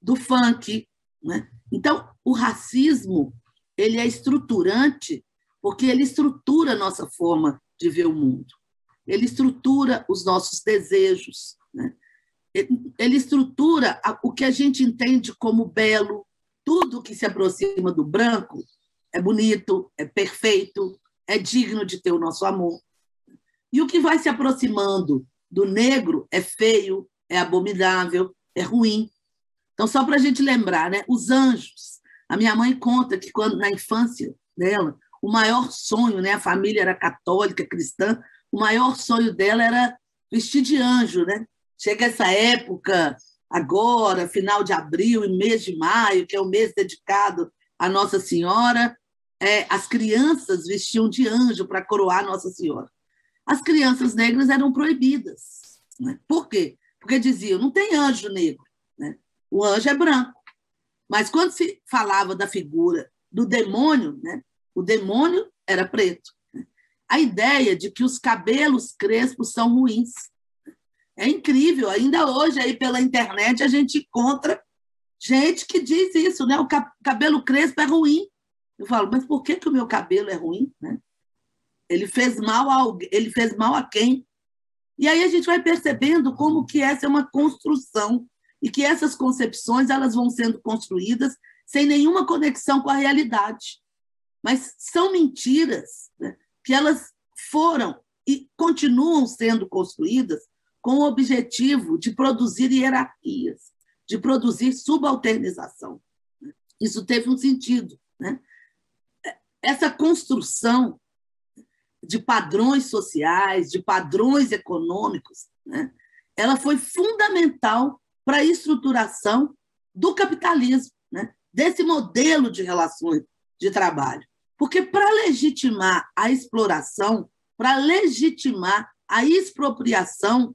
do funk. Né? Então, o racismo ele é estruturante porque ele estrutura a nossa forma de ver o mundo. Ele estrutura os nossos desejos. Né? Ele estrutura o que a gente entende como belo. Tudo que se aproxima do branco é bonito, é perfeito, é digno de ter o nosso amor. E o que vai se aproximando do negro é feio, é abominável, é ruim. Então, só para a gente lembrar, né? os anjos. A minha mãe conta que quando na infância dela, o maior sonho, né? a família era católica, cristã, o maior sonho dela era vestir de anjo. Né? Chega essa época, agora, final de abril e mês de maio, que é o mês dedicado à Nossa Senhora, é, as crianças vestiam de anjo para coroar Nossa Senhora. As crianças negras eram proibidas. Né? Por quê? Porque diziam, não tem anjo negro, né? o anjo é branco. Mas quando se falava da figura do demônio, né? o demônio era preto. Né? A ideia de que os cabelos crespos são ruins. É incrível, ainda hoje aí pela internet a gente encontra gente que diz isso, né? O cabelo crespo é ruim. Eu falo, mas por que, que o meu cabelo é ruim? Né? Ele fez mal a ele fez mal a quem? E aí a gente vai percebendo como que essa é uma construção e que essas concepções elas vão sendo construídas sem nenhuma conexão com a realidade. Mas são mentiras né? que elas foram e continuam sendo construídas com o objetivo de produzir hierarquias, de produzir subalternização. Isso teve um sentido. Né? Essa construção de padrões sociais, de padrões econômicos, né, ela foi fundamental para a estruturação do capitalismo, né, desse modelo de relações de trabalho. Porque para legitimar a exploração, para legitimar a expropriação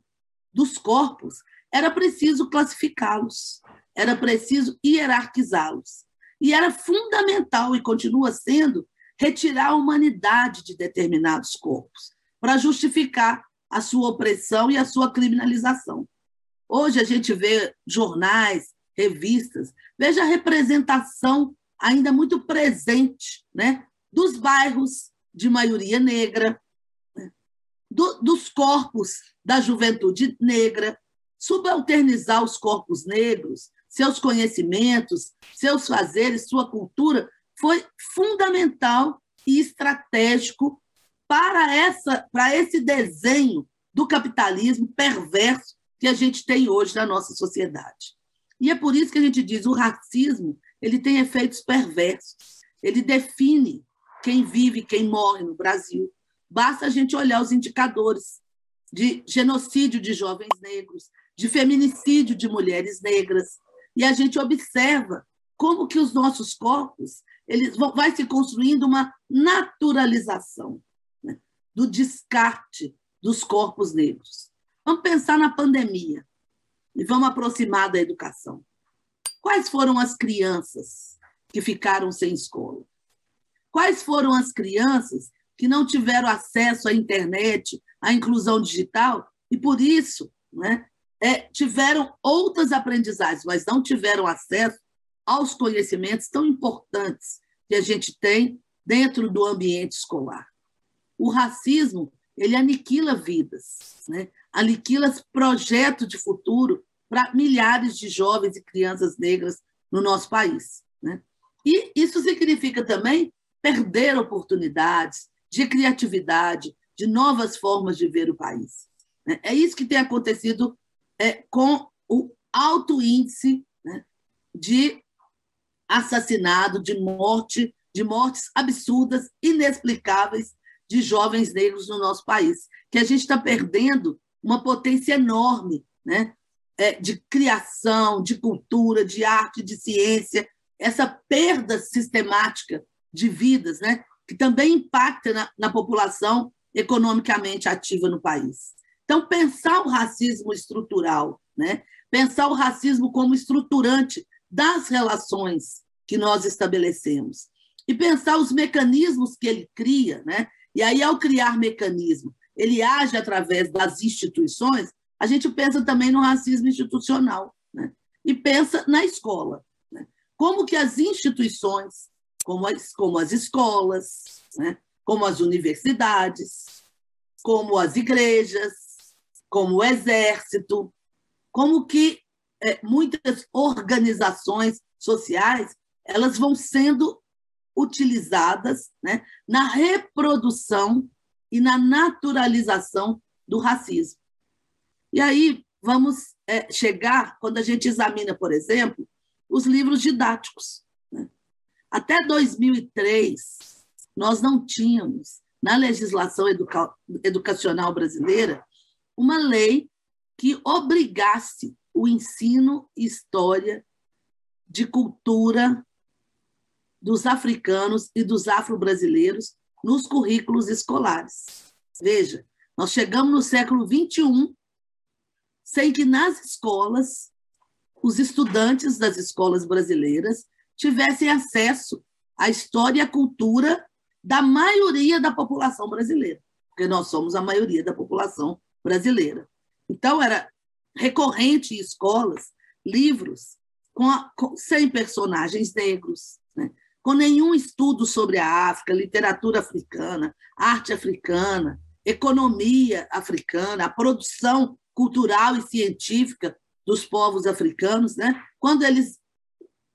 dos corpos, era preciso classificá-los, era preciso hierarquizá-los. E era fundamental, e continua sendo, retirar a humanidade de determinados corpos, para justificar a sua opressão e a sua criminalização. Hoje a gente vê jornais, revistas, veja a representação ainda muito presente né, dos bairros de maioria negra, do, dos corpos da juventude negra, subalternizar os corpos negros, seus conhecimentos, seus fazeres, sua cultura, foi fundamental e estratégico para, essa, para esse desenho do capitalismo perverso que a gente tem hoje na nossa sociedade. E é por isso que a gente diz o racismo ele tem efeitos perversos. Ele define quem vive, quem morre no Brasil. Basta a gente olhar os indicadores de genocídio de jovens negros, de feminicídio de mulheres negras, e a gente observa como que os nossos corpos eles vão, vai se construindo uma naturalização né, do descarte dos corpos negros. Vamos pensar na pandemia e vamos aproximar da educação. Quais foram as crianças que ficaram sem escola? Quais foram as crianças que não tiveram acesso à internet, à inclusão digital e por isso, né, é, tiveram outras aprendizagens, mas não tiveram acesso aos conhecimentos tão importantes que a gente tem dentro do ambiente escolar. O racismo ele aniquila vidas, né? aniquila projetos de futuro para milhares de jovens e crianças negras no nosso país. Né? E isso significa também perder oportunidades de criatividade, de novas formas de ver o país. Né? É isso que tem acontecido é, com o alto índice né, de assassinado, de morte, de mortes absurdas, inexplicáveis de jovens negros no nosso país, que a gente está perdendo uma potência enorme né, é, de criação, de cultura, de arte, de ciência, essa perda sistemática de vidas, né, que também impacta na, na população economicamente ativa no país. Então, pensar o racismo estrutural, né, pensar o racismo como estruturante das relações que nós estabelecemos e pensar os mecanismos que ele cria, né? E aí, ao criar mecanismo, ele age através das instituições, a gente pensa também no racismo institucional, né? E pensa na escola. Né? Como que as instituições, como as, como as escolas, né? como as universidades, como as igrejas, como o exército, como que é, muitas organizações sociais elas vão sendo utilizadas né, na reprodução e na naturalização do racismo. E aí vamos é, chegar, quando a gente examina, por exemplo, os livros didáticos. Né? Até 2003, nós não tínhamos, na legislação educa educacional brasileira, uma lei que obrigasse o ensino e história de cultura dos africanos e dos afro-brasileiros nos currículos escolares. Veja, nós chegamos no século XXI sem que nas escolas os estudantes das escolas brasileiras tivessem acesso à história e à cultura da maioria da população brasileira, porque nós somos a maioria da população brasileira. Então, era recorrente em escolas livros com, a, com sem personagens negros, né? com nenhum estudo sobre a África, literatura africana, arte africana, economia africana, a produção cultural e científica dos povos africanos, né? quando eles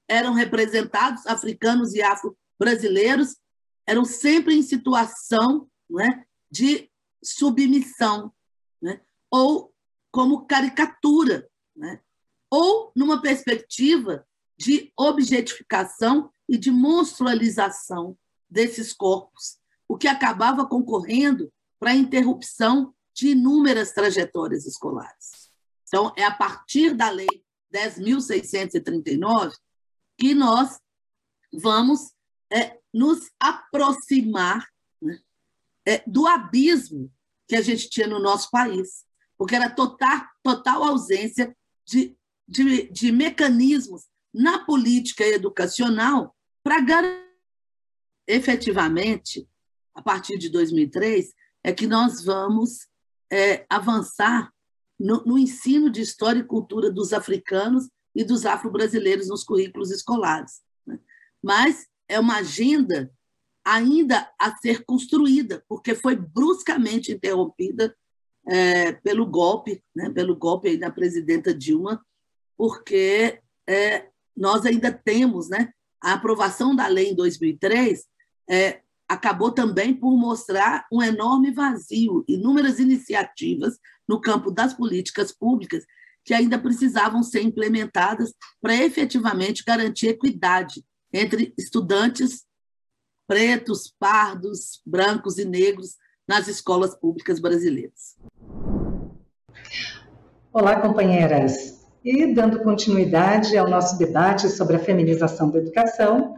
eram representados, africanos e afro-brasileiros, eram sempre em situação né, de submissão, né? ou como caricatura, né? ou numa perspectiva de objetificação e de monstrualização desses corpos, o que acabava concorrendo para a interrupção de inúmeras trajetórias escolares. Então, é a partir da Lei 10.639 que nós vamos é, nos aproximar né, é, do abismo que a gente tinha no nosso país, porque era total, total ausência de, de, de mecanismos na política educacional para garantir efetivamente, a partir de 2003, é que nós vamos é, avançar no, no, ensino de história e cultura dos africanos e dos afro-brasileiros nos currículos escolares. Né? Mas é uma agenda ainda a ser construída, porque foi bruscamente interrompida é, pelo golpe, né, pelo golpe da presidenta Dilma, porque é, nós ainda temos né, a aprovação da lei em 2003 é, acabou também por mostrar um enorme vazio, inúmeras iniciativas no campo das políticas públicas que ainda precisavam ser implementadas para efetivamente garantir equidade entre estudantes pretos, pardos, brancos e negros nas escolas públicas brasileiras. Olá, companheiras. E dando continuidade ao nosso debate sobre a feminização da educação,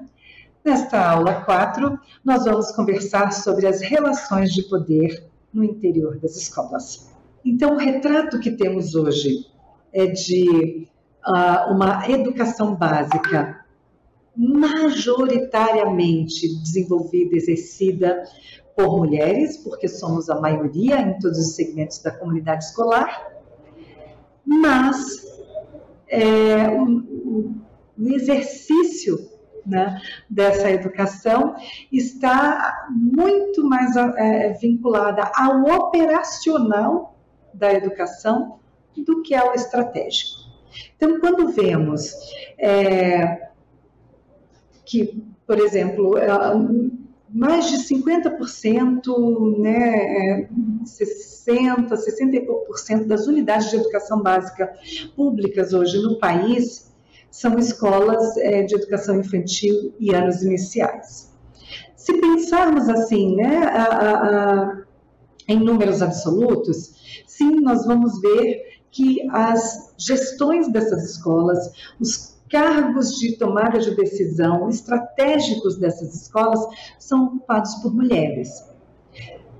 nesta aula 4, nós vamos conversar sobre as relações de poder no interior das escolas. Então, o retrato que temos hoje é de uh, uma educação básica majoritariamente desenvolvida, exercida por mulheres, porque somos a maioria em todos os segmentos da comunidade escolar, mas é, o, o exercício né, dessa educação está muito mais é, vinculada ao operacional da educação do que ao estratégico. Então, quando vemos é, que, por exemplo, é, mais de 50%, né, 60, 60 e pouco por cento das unidades de educação básica públicas hoje no país são escolas é, de educação infantil e anos iniciais. Se pensarmos assim, né, a, a, a, em números absolutos, sim, nós vamos ver que as gestões dessas escolas, os cargos de tomada de decisão estratégicos dessas escolas são ocupados por mulheres.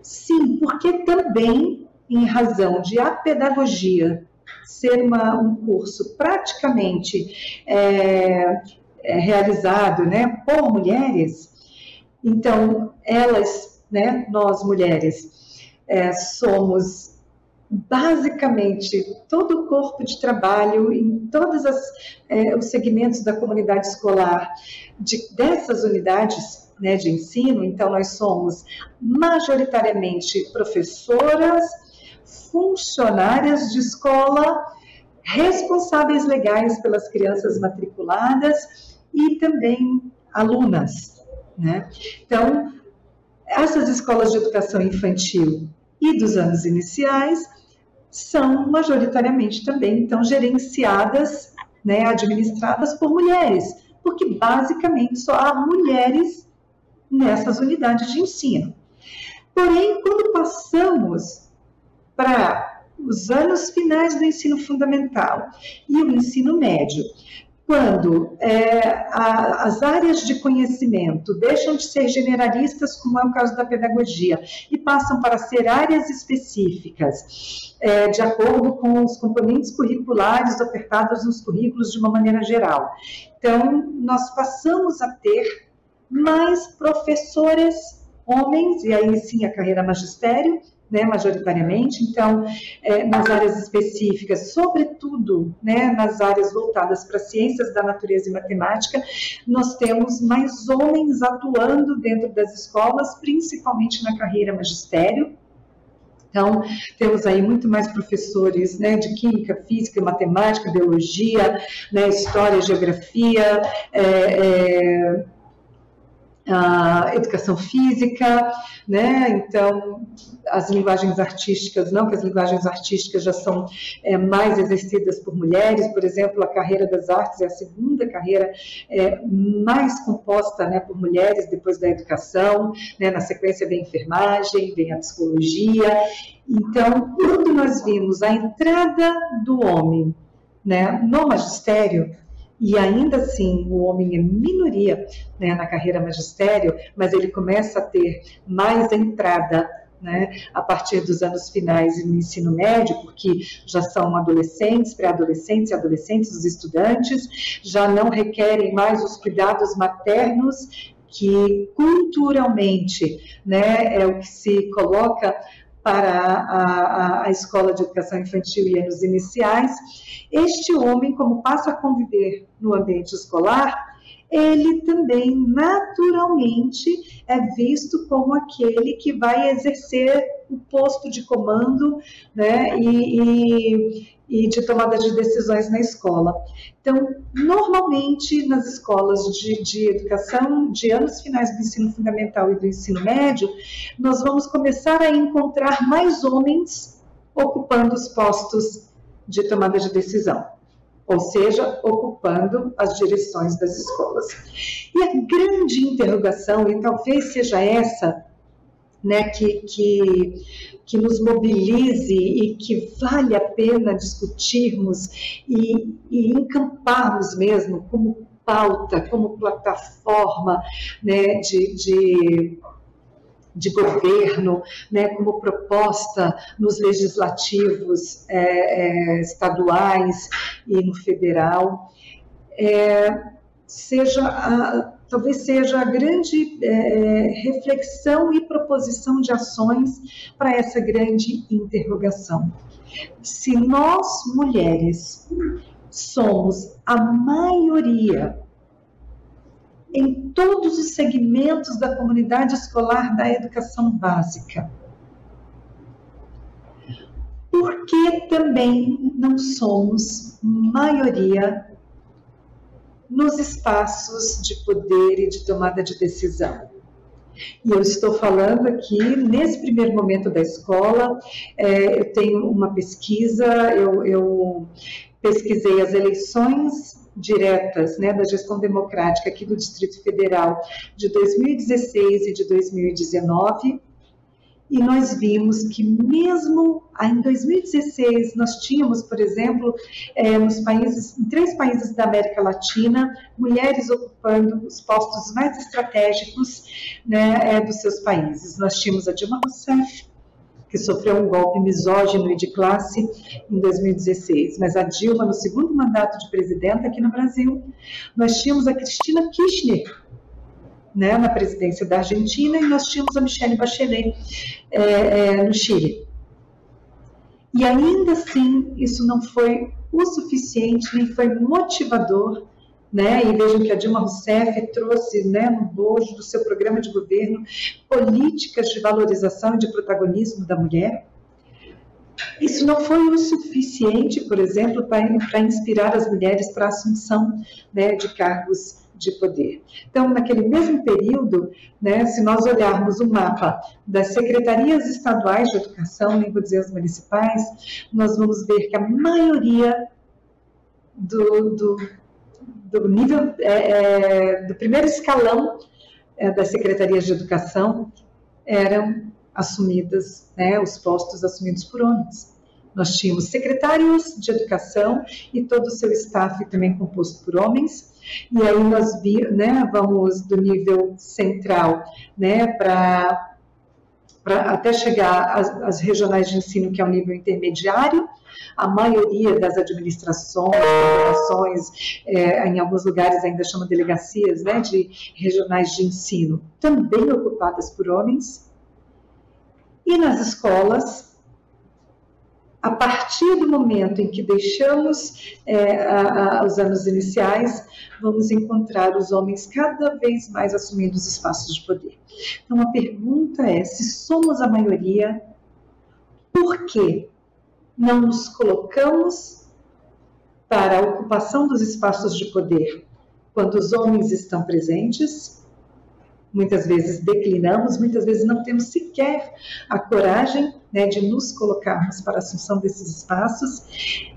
Sim, porque também, em razão de a pedagogia ser uma, um curso praticamente é, é, realizado né, por mulheres, então elas, né, nós mulheres, é, somos basicamente todo o corpo de trabalho em todos é, os segmentos da comunidade escolar de, dessas unidades né, de ensino. Então, nós somos majoritariamente professoras, funcionárias de escola, responsáveis legais pelas crianças matriculadas e também alunas. Né? Então, essas escolas de educação infantil e dos anos iniciais são majoritariamente também, então, gerenciadas, né, administradas por mulheres, porque basicamente só há mulheres nessas unidades de ensino. Porém, quando passamos para os anos finais do ensino fundamental e o ensino médio, quando é, a, as áreas de conhecimento deixam de ser generalistas, como é o caso da pedagogia, e passam para ser áreas específicas, é, de acordo com os componentes curriculares ofertados nos currículos de uma maneira geral. Então, nós passamos a ter mais professores homens, e aí sim a carreira magistério, né, majoritariamente, então, é, nas áreas específicas, sobretudo né, nas áreas voltadas para ciências da natureza e matemática, nós temos mais homens atuando dentro das escolas, principalmente na carreira magistério, então, temos aí muito mais professores né, de química, física, matemática, biologia, né, história, geografia, é, é, a educação física, né? Então, as linguagens artísticas, não que as linguagens artísticas já são é, mais exercidas por mulheres, por exemplo, a carreira das artes é a segunda carreira é, mais composta né, por mulheres depois da educação, né? Na sequência vem a enfermagem, vem a psicologia. Então, quando nós vimos a entrada do homem né, no magistério, e ainda assim o homem é minoria né, na carreira magistério, mas ele começa a ter mais entrada né, a partir dos anos finais no ensino médio, porque já são adolescentes, pré-adolescentes e adolescentes, os estudantes, já não requerem mais os cuidados maternos que culturalmente né, é o que se coloca para a, a, a escola de educação infantil e anos iniciais, este homem, como passa a conviver no ambiente escolar, ele também naturalmente é visto como aquele que vai exercer o posto de comando né, e, e, e, de tomada de decisões na escola. Então, normalmente nas escolas de, de educação de anos finais do ensino fundamental e do ensino médio, nós vamos começar a encontrar mais homens ocupando os postos de tomada de decisão, ou seja, ocupando as direções das escolas. E a grande interrogação, e talvez seja essa né, que, que, que nos mobilize e que vale a pena discutirmos e, e encamparmos mesmo como pauta, como plataforma né, de, de de governo, né, como proposta nos legislativos é, é, estaduais e no federal, é, seja a, talvez seja a grande é, reflexão e proposição de ações para essa grande interrogação. Se nós, mulheres, somos a maioria em todos os segmentos da comunidade escolar da educação básica. Por que também não somos maioria nos espaços de poder e de tomada de decisão? E eu estou falando aqui, nesse primeiro momento da escola, é, eu tenho uma pesquisa, eu, eu pesquisei as eleições diretas né, da gestão democrática aqui do Distrito Federal de 2016 e de 2019 e nós vimos que mesmo em 2016 nós tínhamos, por exemplo, é, nos países, em três países da América Latina, mulheres ocupando os postos mais estratégicos né, é, dos seus países. Nós tínhamos a Dilma Rousseff, que sofreu um golpe misógino e de classe em 2016. Mas a Dilma, no segundo mandato de presidenta aqui no Brasil, nós tínhamos a Cristina Kirchner, né, na presidência da Argentina, e nós tínhamos a Michelle Bachelet é, é, no Chile. E ainda assim, isso não foi o suficiente, nem foi motivador, né? E vejam que a Dilma Rousseff trouxe, né, no bojo do seu programa de governo, políticas de valorização e de protagonismo da mulher. Isso não foi o suficiente, por exemplo, para inspirar as mulheres para a assunção né, de cargos de poder. Então, naquele mesmo período, né, se nós olharmos o mapa das secretarias estaduais de educação, nem vou dizer as municipais, nós vamos ver que a maioria do, do, do nível, é, é, do primeiro escalão é, das secretarias de educação eram assumidas, né, os postos assumidos por homens. Nós tínhamos secretários de educação e todo o seu staff também composto por homens, e aí nós vi, né, vamos do nível central, né, para até chegar às, às, regionais de ensino, que é o nível intermediário, a maioria das administrações, coordenações, é, em alguns lugares ainda chamam delegacias né, de regionais de ensino, também ocupadas por homens. E nas escolas, a partir do momento em que deixamos é, a, a, os anos iniciais, vamos encontrar os homens cada vez mais assumindo os espaços de poder. Então, a pergunta é: se somos a maioria, por que não nos colocamos para a ocupação dos espaços de poder quando os homens estão presentes? Muitas vezes declinamos, muitas vezes não temos sequer a coragem né, de nos colocarmos para a assunção desses espaços,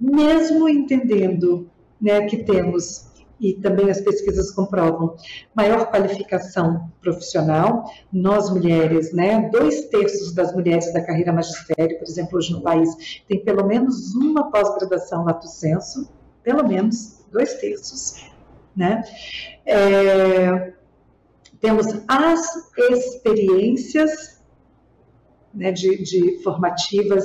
mesmo entendendo né, que temos e também as pesquisas comprovam, maior qualificação profissional. Nós, mulheres, né, dois terços das mulheres da carreira magistério, por exemplo, hoje no país, tem pelo menos uma pós-graduação lato senso, pelo menos dois terços, né? É, temos as experiências né, de, de, formativas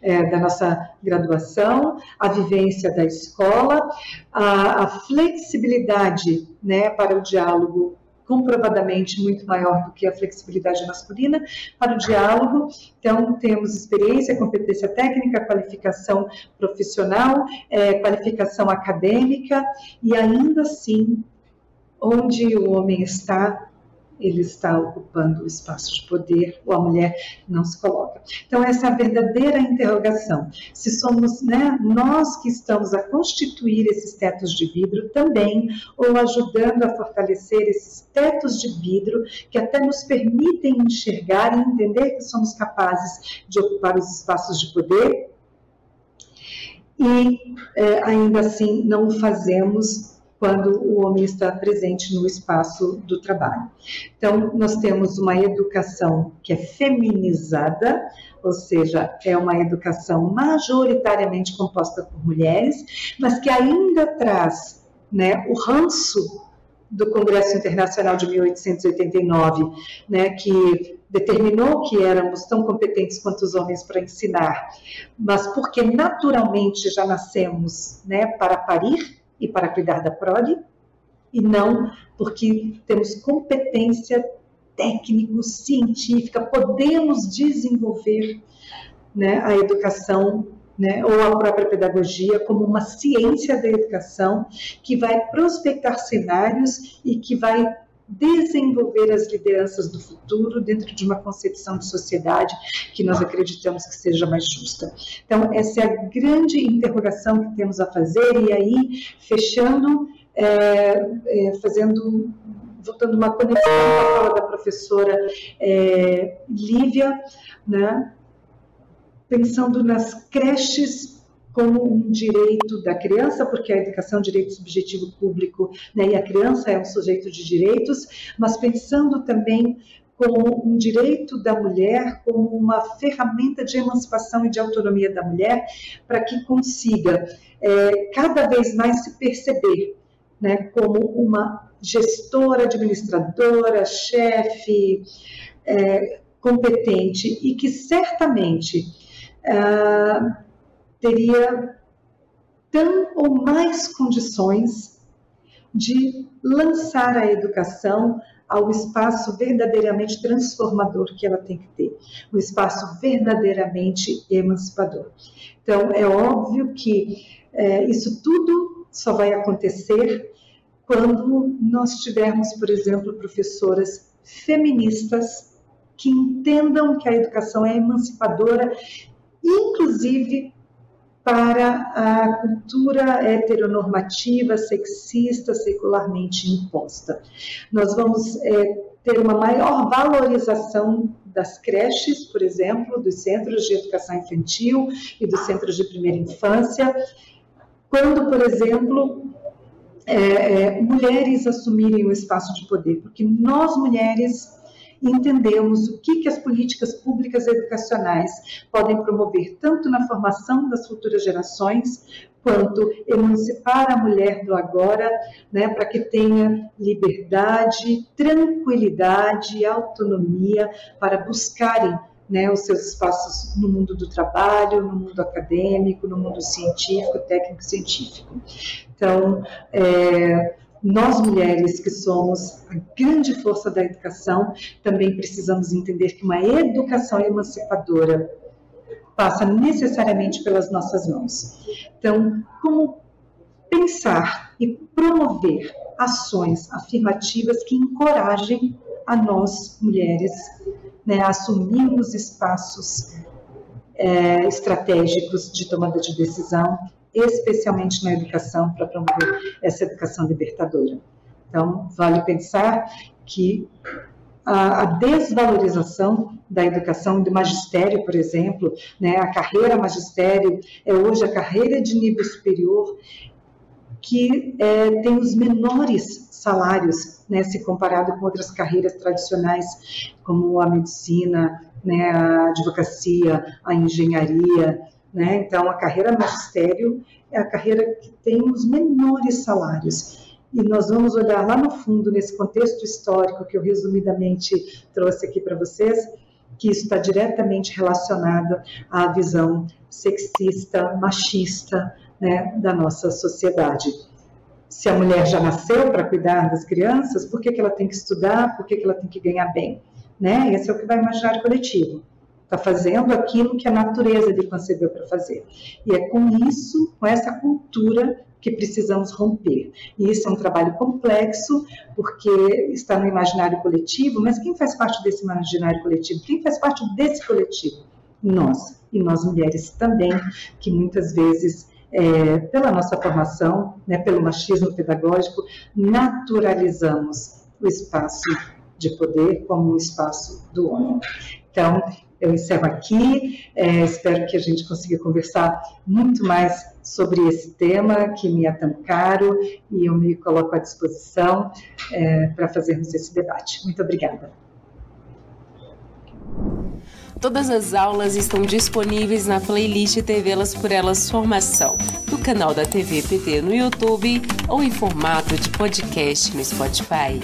é, da nossa graduação, a vivência da escola, a, a flexibilidade né, para o diálogo comprovadamente muito maior do que a flexibilidade masculina para o diálogo. Então, temos experiência, competência técnica, qualificação profissional, é, qualificação acadêmica, e ainda assim, onde o homem está, ele está ocupando o espaço de poder ou a mulher não se coloca. Então, essa é a verdadeira interrogação. Se somos né, nós que estamos a constituir esses tetos de vidro também, ou ajudando a fortalecer esses tetos de vidro que até nos permitem enxergar e entender que somos capazes de ocupar os espaços de poder, e é, ainda assim não fazemos quando o homem está presente no espaço do trabalho. Então, nós temos uma educação que é feminizada, ou seja, é uma educação majoritariamente composta por mulheres, mas que ainda traz né, o ranço do Congresso Internacional de 1889, né, que determinou que éramos tão competentes quanto os homens para ensinar, mas porque naturalmente já nascemos né, para parir, e para cuidar da prole, e não porque temos competência técnico-científica, podemos desenvolver né, a educação né, ou a própria pedagogia como uma ciência da educação que vai prospectar cenários e que vai desenvolver as lideranças do futuro dentro de uma concepção de sociedade que nós acreditamos que seja mais justa. Então, essa é a grande interrogação que temos a fazer, e aí, fechando, é, é, fazendo voltando uma conexão com a fala da professora é, Lívia, né? pensando nas creches como um direito da criança, porque a educação é um direito subjetivo público, né, e a criança é um sujeito de direitos, mas pensando também como um direito da mulher, como uma ferramenta de emancipação e de autonomia da mulher, para que consiga é, cada vez mais se perceber né, como uma gestora, administradora, chefe, é, competente e que certamente ah, teria tão ou mais condições de lançar a educação ao espaço verdadeiramente transformador que ela tem que ter, um espaço verdadeiramente emancipador. Então, é óbvio que é, isso tudo só vai acontecer quando nós tivermos, por exemplo, professoras feministas que entendam que a educação é emancipadora, inclusive para a cultura heteronormativa, sexista, secularmente imposta. Nós vamos é, ter uma maior valorização das creches, por exemplo, dos centros de educação infantil e dos centros de primeira infância, quando, por exemplo, é, é, mulheres assumirem o espaço de poder, porque nós mulheres entendemos o que, que as políticas públicas educacionais podem promover, tanto na formação das futuras gerações, quanto emancipar a mulher do agora, né, para que tenha liberdade, tranquilidade autonomia para buscarem né, os seus espaços no mundo do trabalho, no mundo acadêmico, no mundo científico, técnico-científico. Então, é, nós mulheres que somos a grande força da educação, também precisamos entender que uma educação emancipadora passa necessariamente pelas nossas mãos. Então, como pensar e promover ações afirmativas que encorajem a nós mulheres né, a assumirmos espaços é, estratégicos de tomada de decisão especialmente na educação, para promover essa educação libertadora. Então, vale pensar que a, desvalorização da educação e do magistério, por exemplo, né, a carreira magistério é hoje a carreira de nível superior que é, tem os menores salários, né, se comparado com outras carreiras tradicionais, como a medicina, né, a advocacia, a engenharia, né? Então, a carreira magistério é a carreira que tem os menores salários. E nós vamos olhar lá no fundo, nesse contexto histórico que eu resumidamente trouxe aqui para vocês, que isso está diretamente relacionado à visão sexista, machista né, da nossa sociedade. Se a mulher já nasceu para cuidar das crianças, por que, que ela tem que estudar? Por que, que ela tem que ganhar bem? Né? Esse é o que vai imaginar coletivo está fazendo aquilo que a natureza lhe concebeu para fazer. E é com isso, com essa cultura, que precisamos romper. E isso é um trabalho complexo, porque está no imaginário coletivo, mas quem faz parte desse imaginário coletivo? Quem faz parte desse coletivo? Nós, e nós mulheres também, que muitas vezes é, pela nossa formação, né, pelo machismo pedagógico, naturalizamos o espaço de poder como um espaço do homem. Então, eu encerro aqui, é, espero que a gente consiga conversar muito mais sobre esse tema que me é tão caro e eu me coloco à disposição é, para fazermos esse debate. Muito obrigada. Todas as aulas estão disponíveis na playlist TV Elas por Elas Formação, no canal da TV PT no YouTube ou em formato de podcast no Spotify.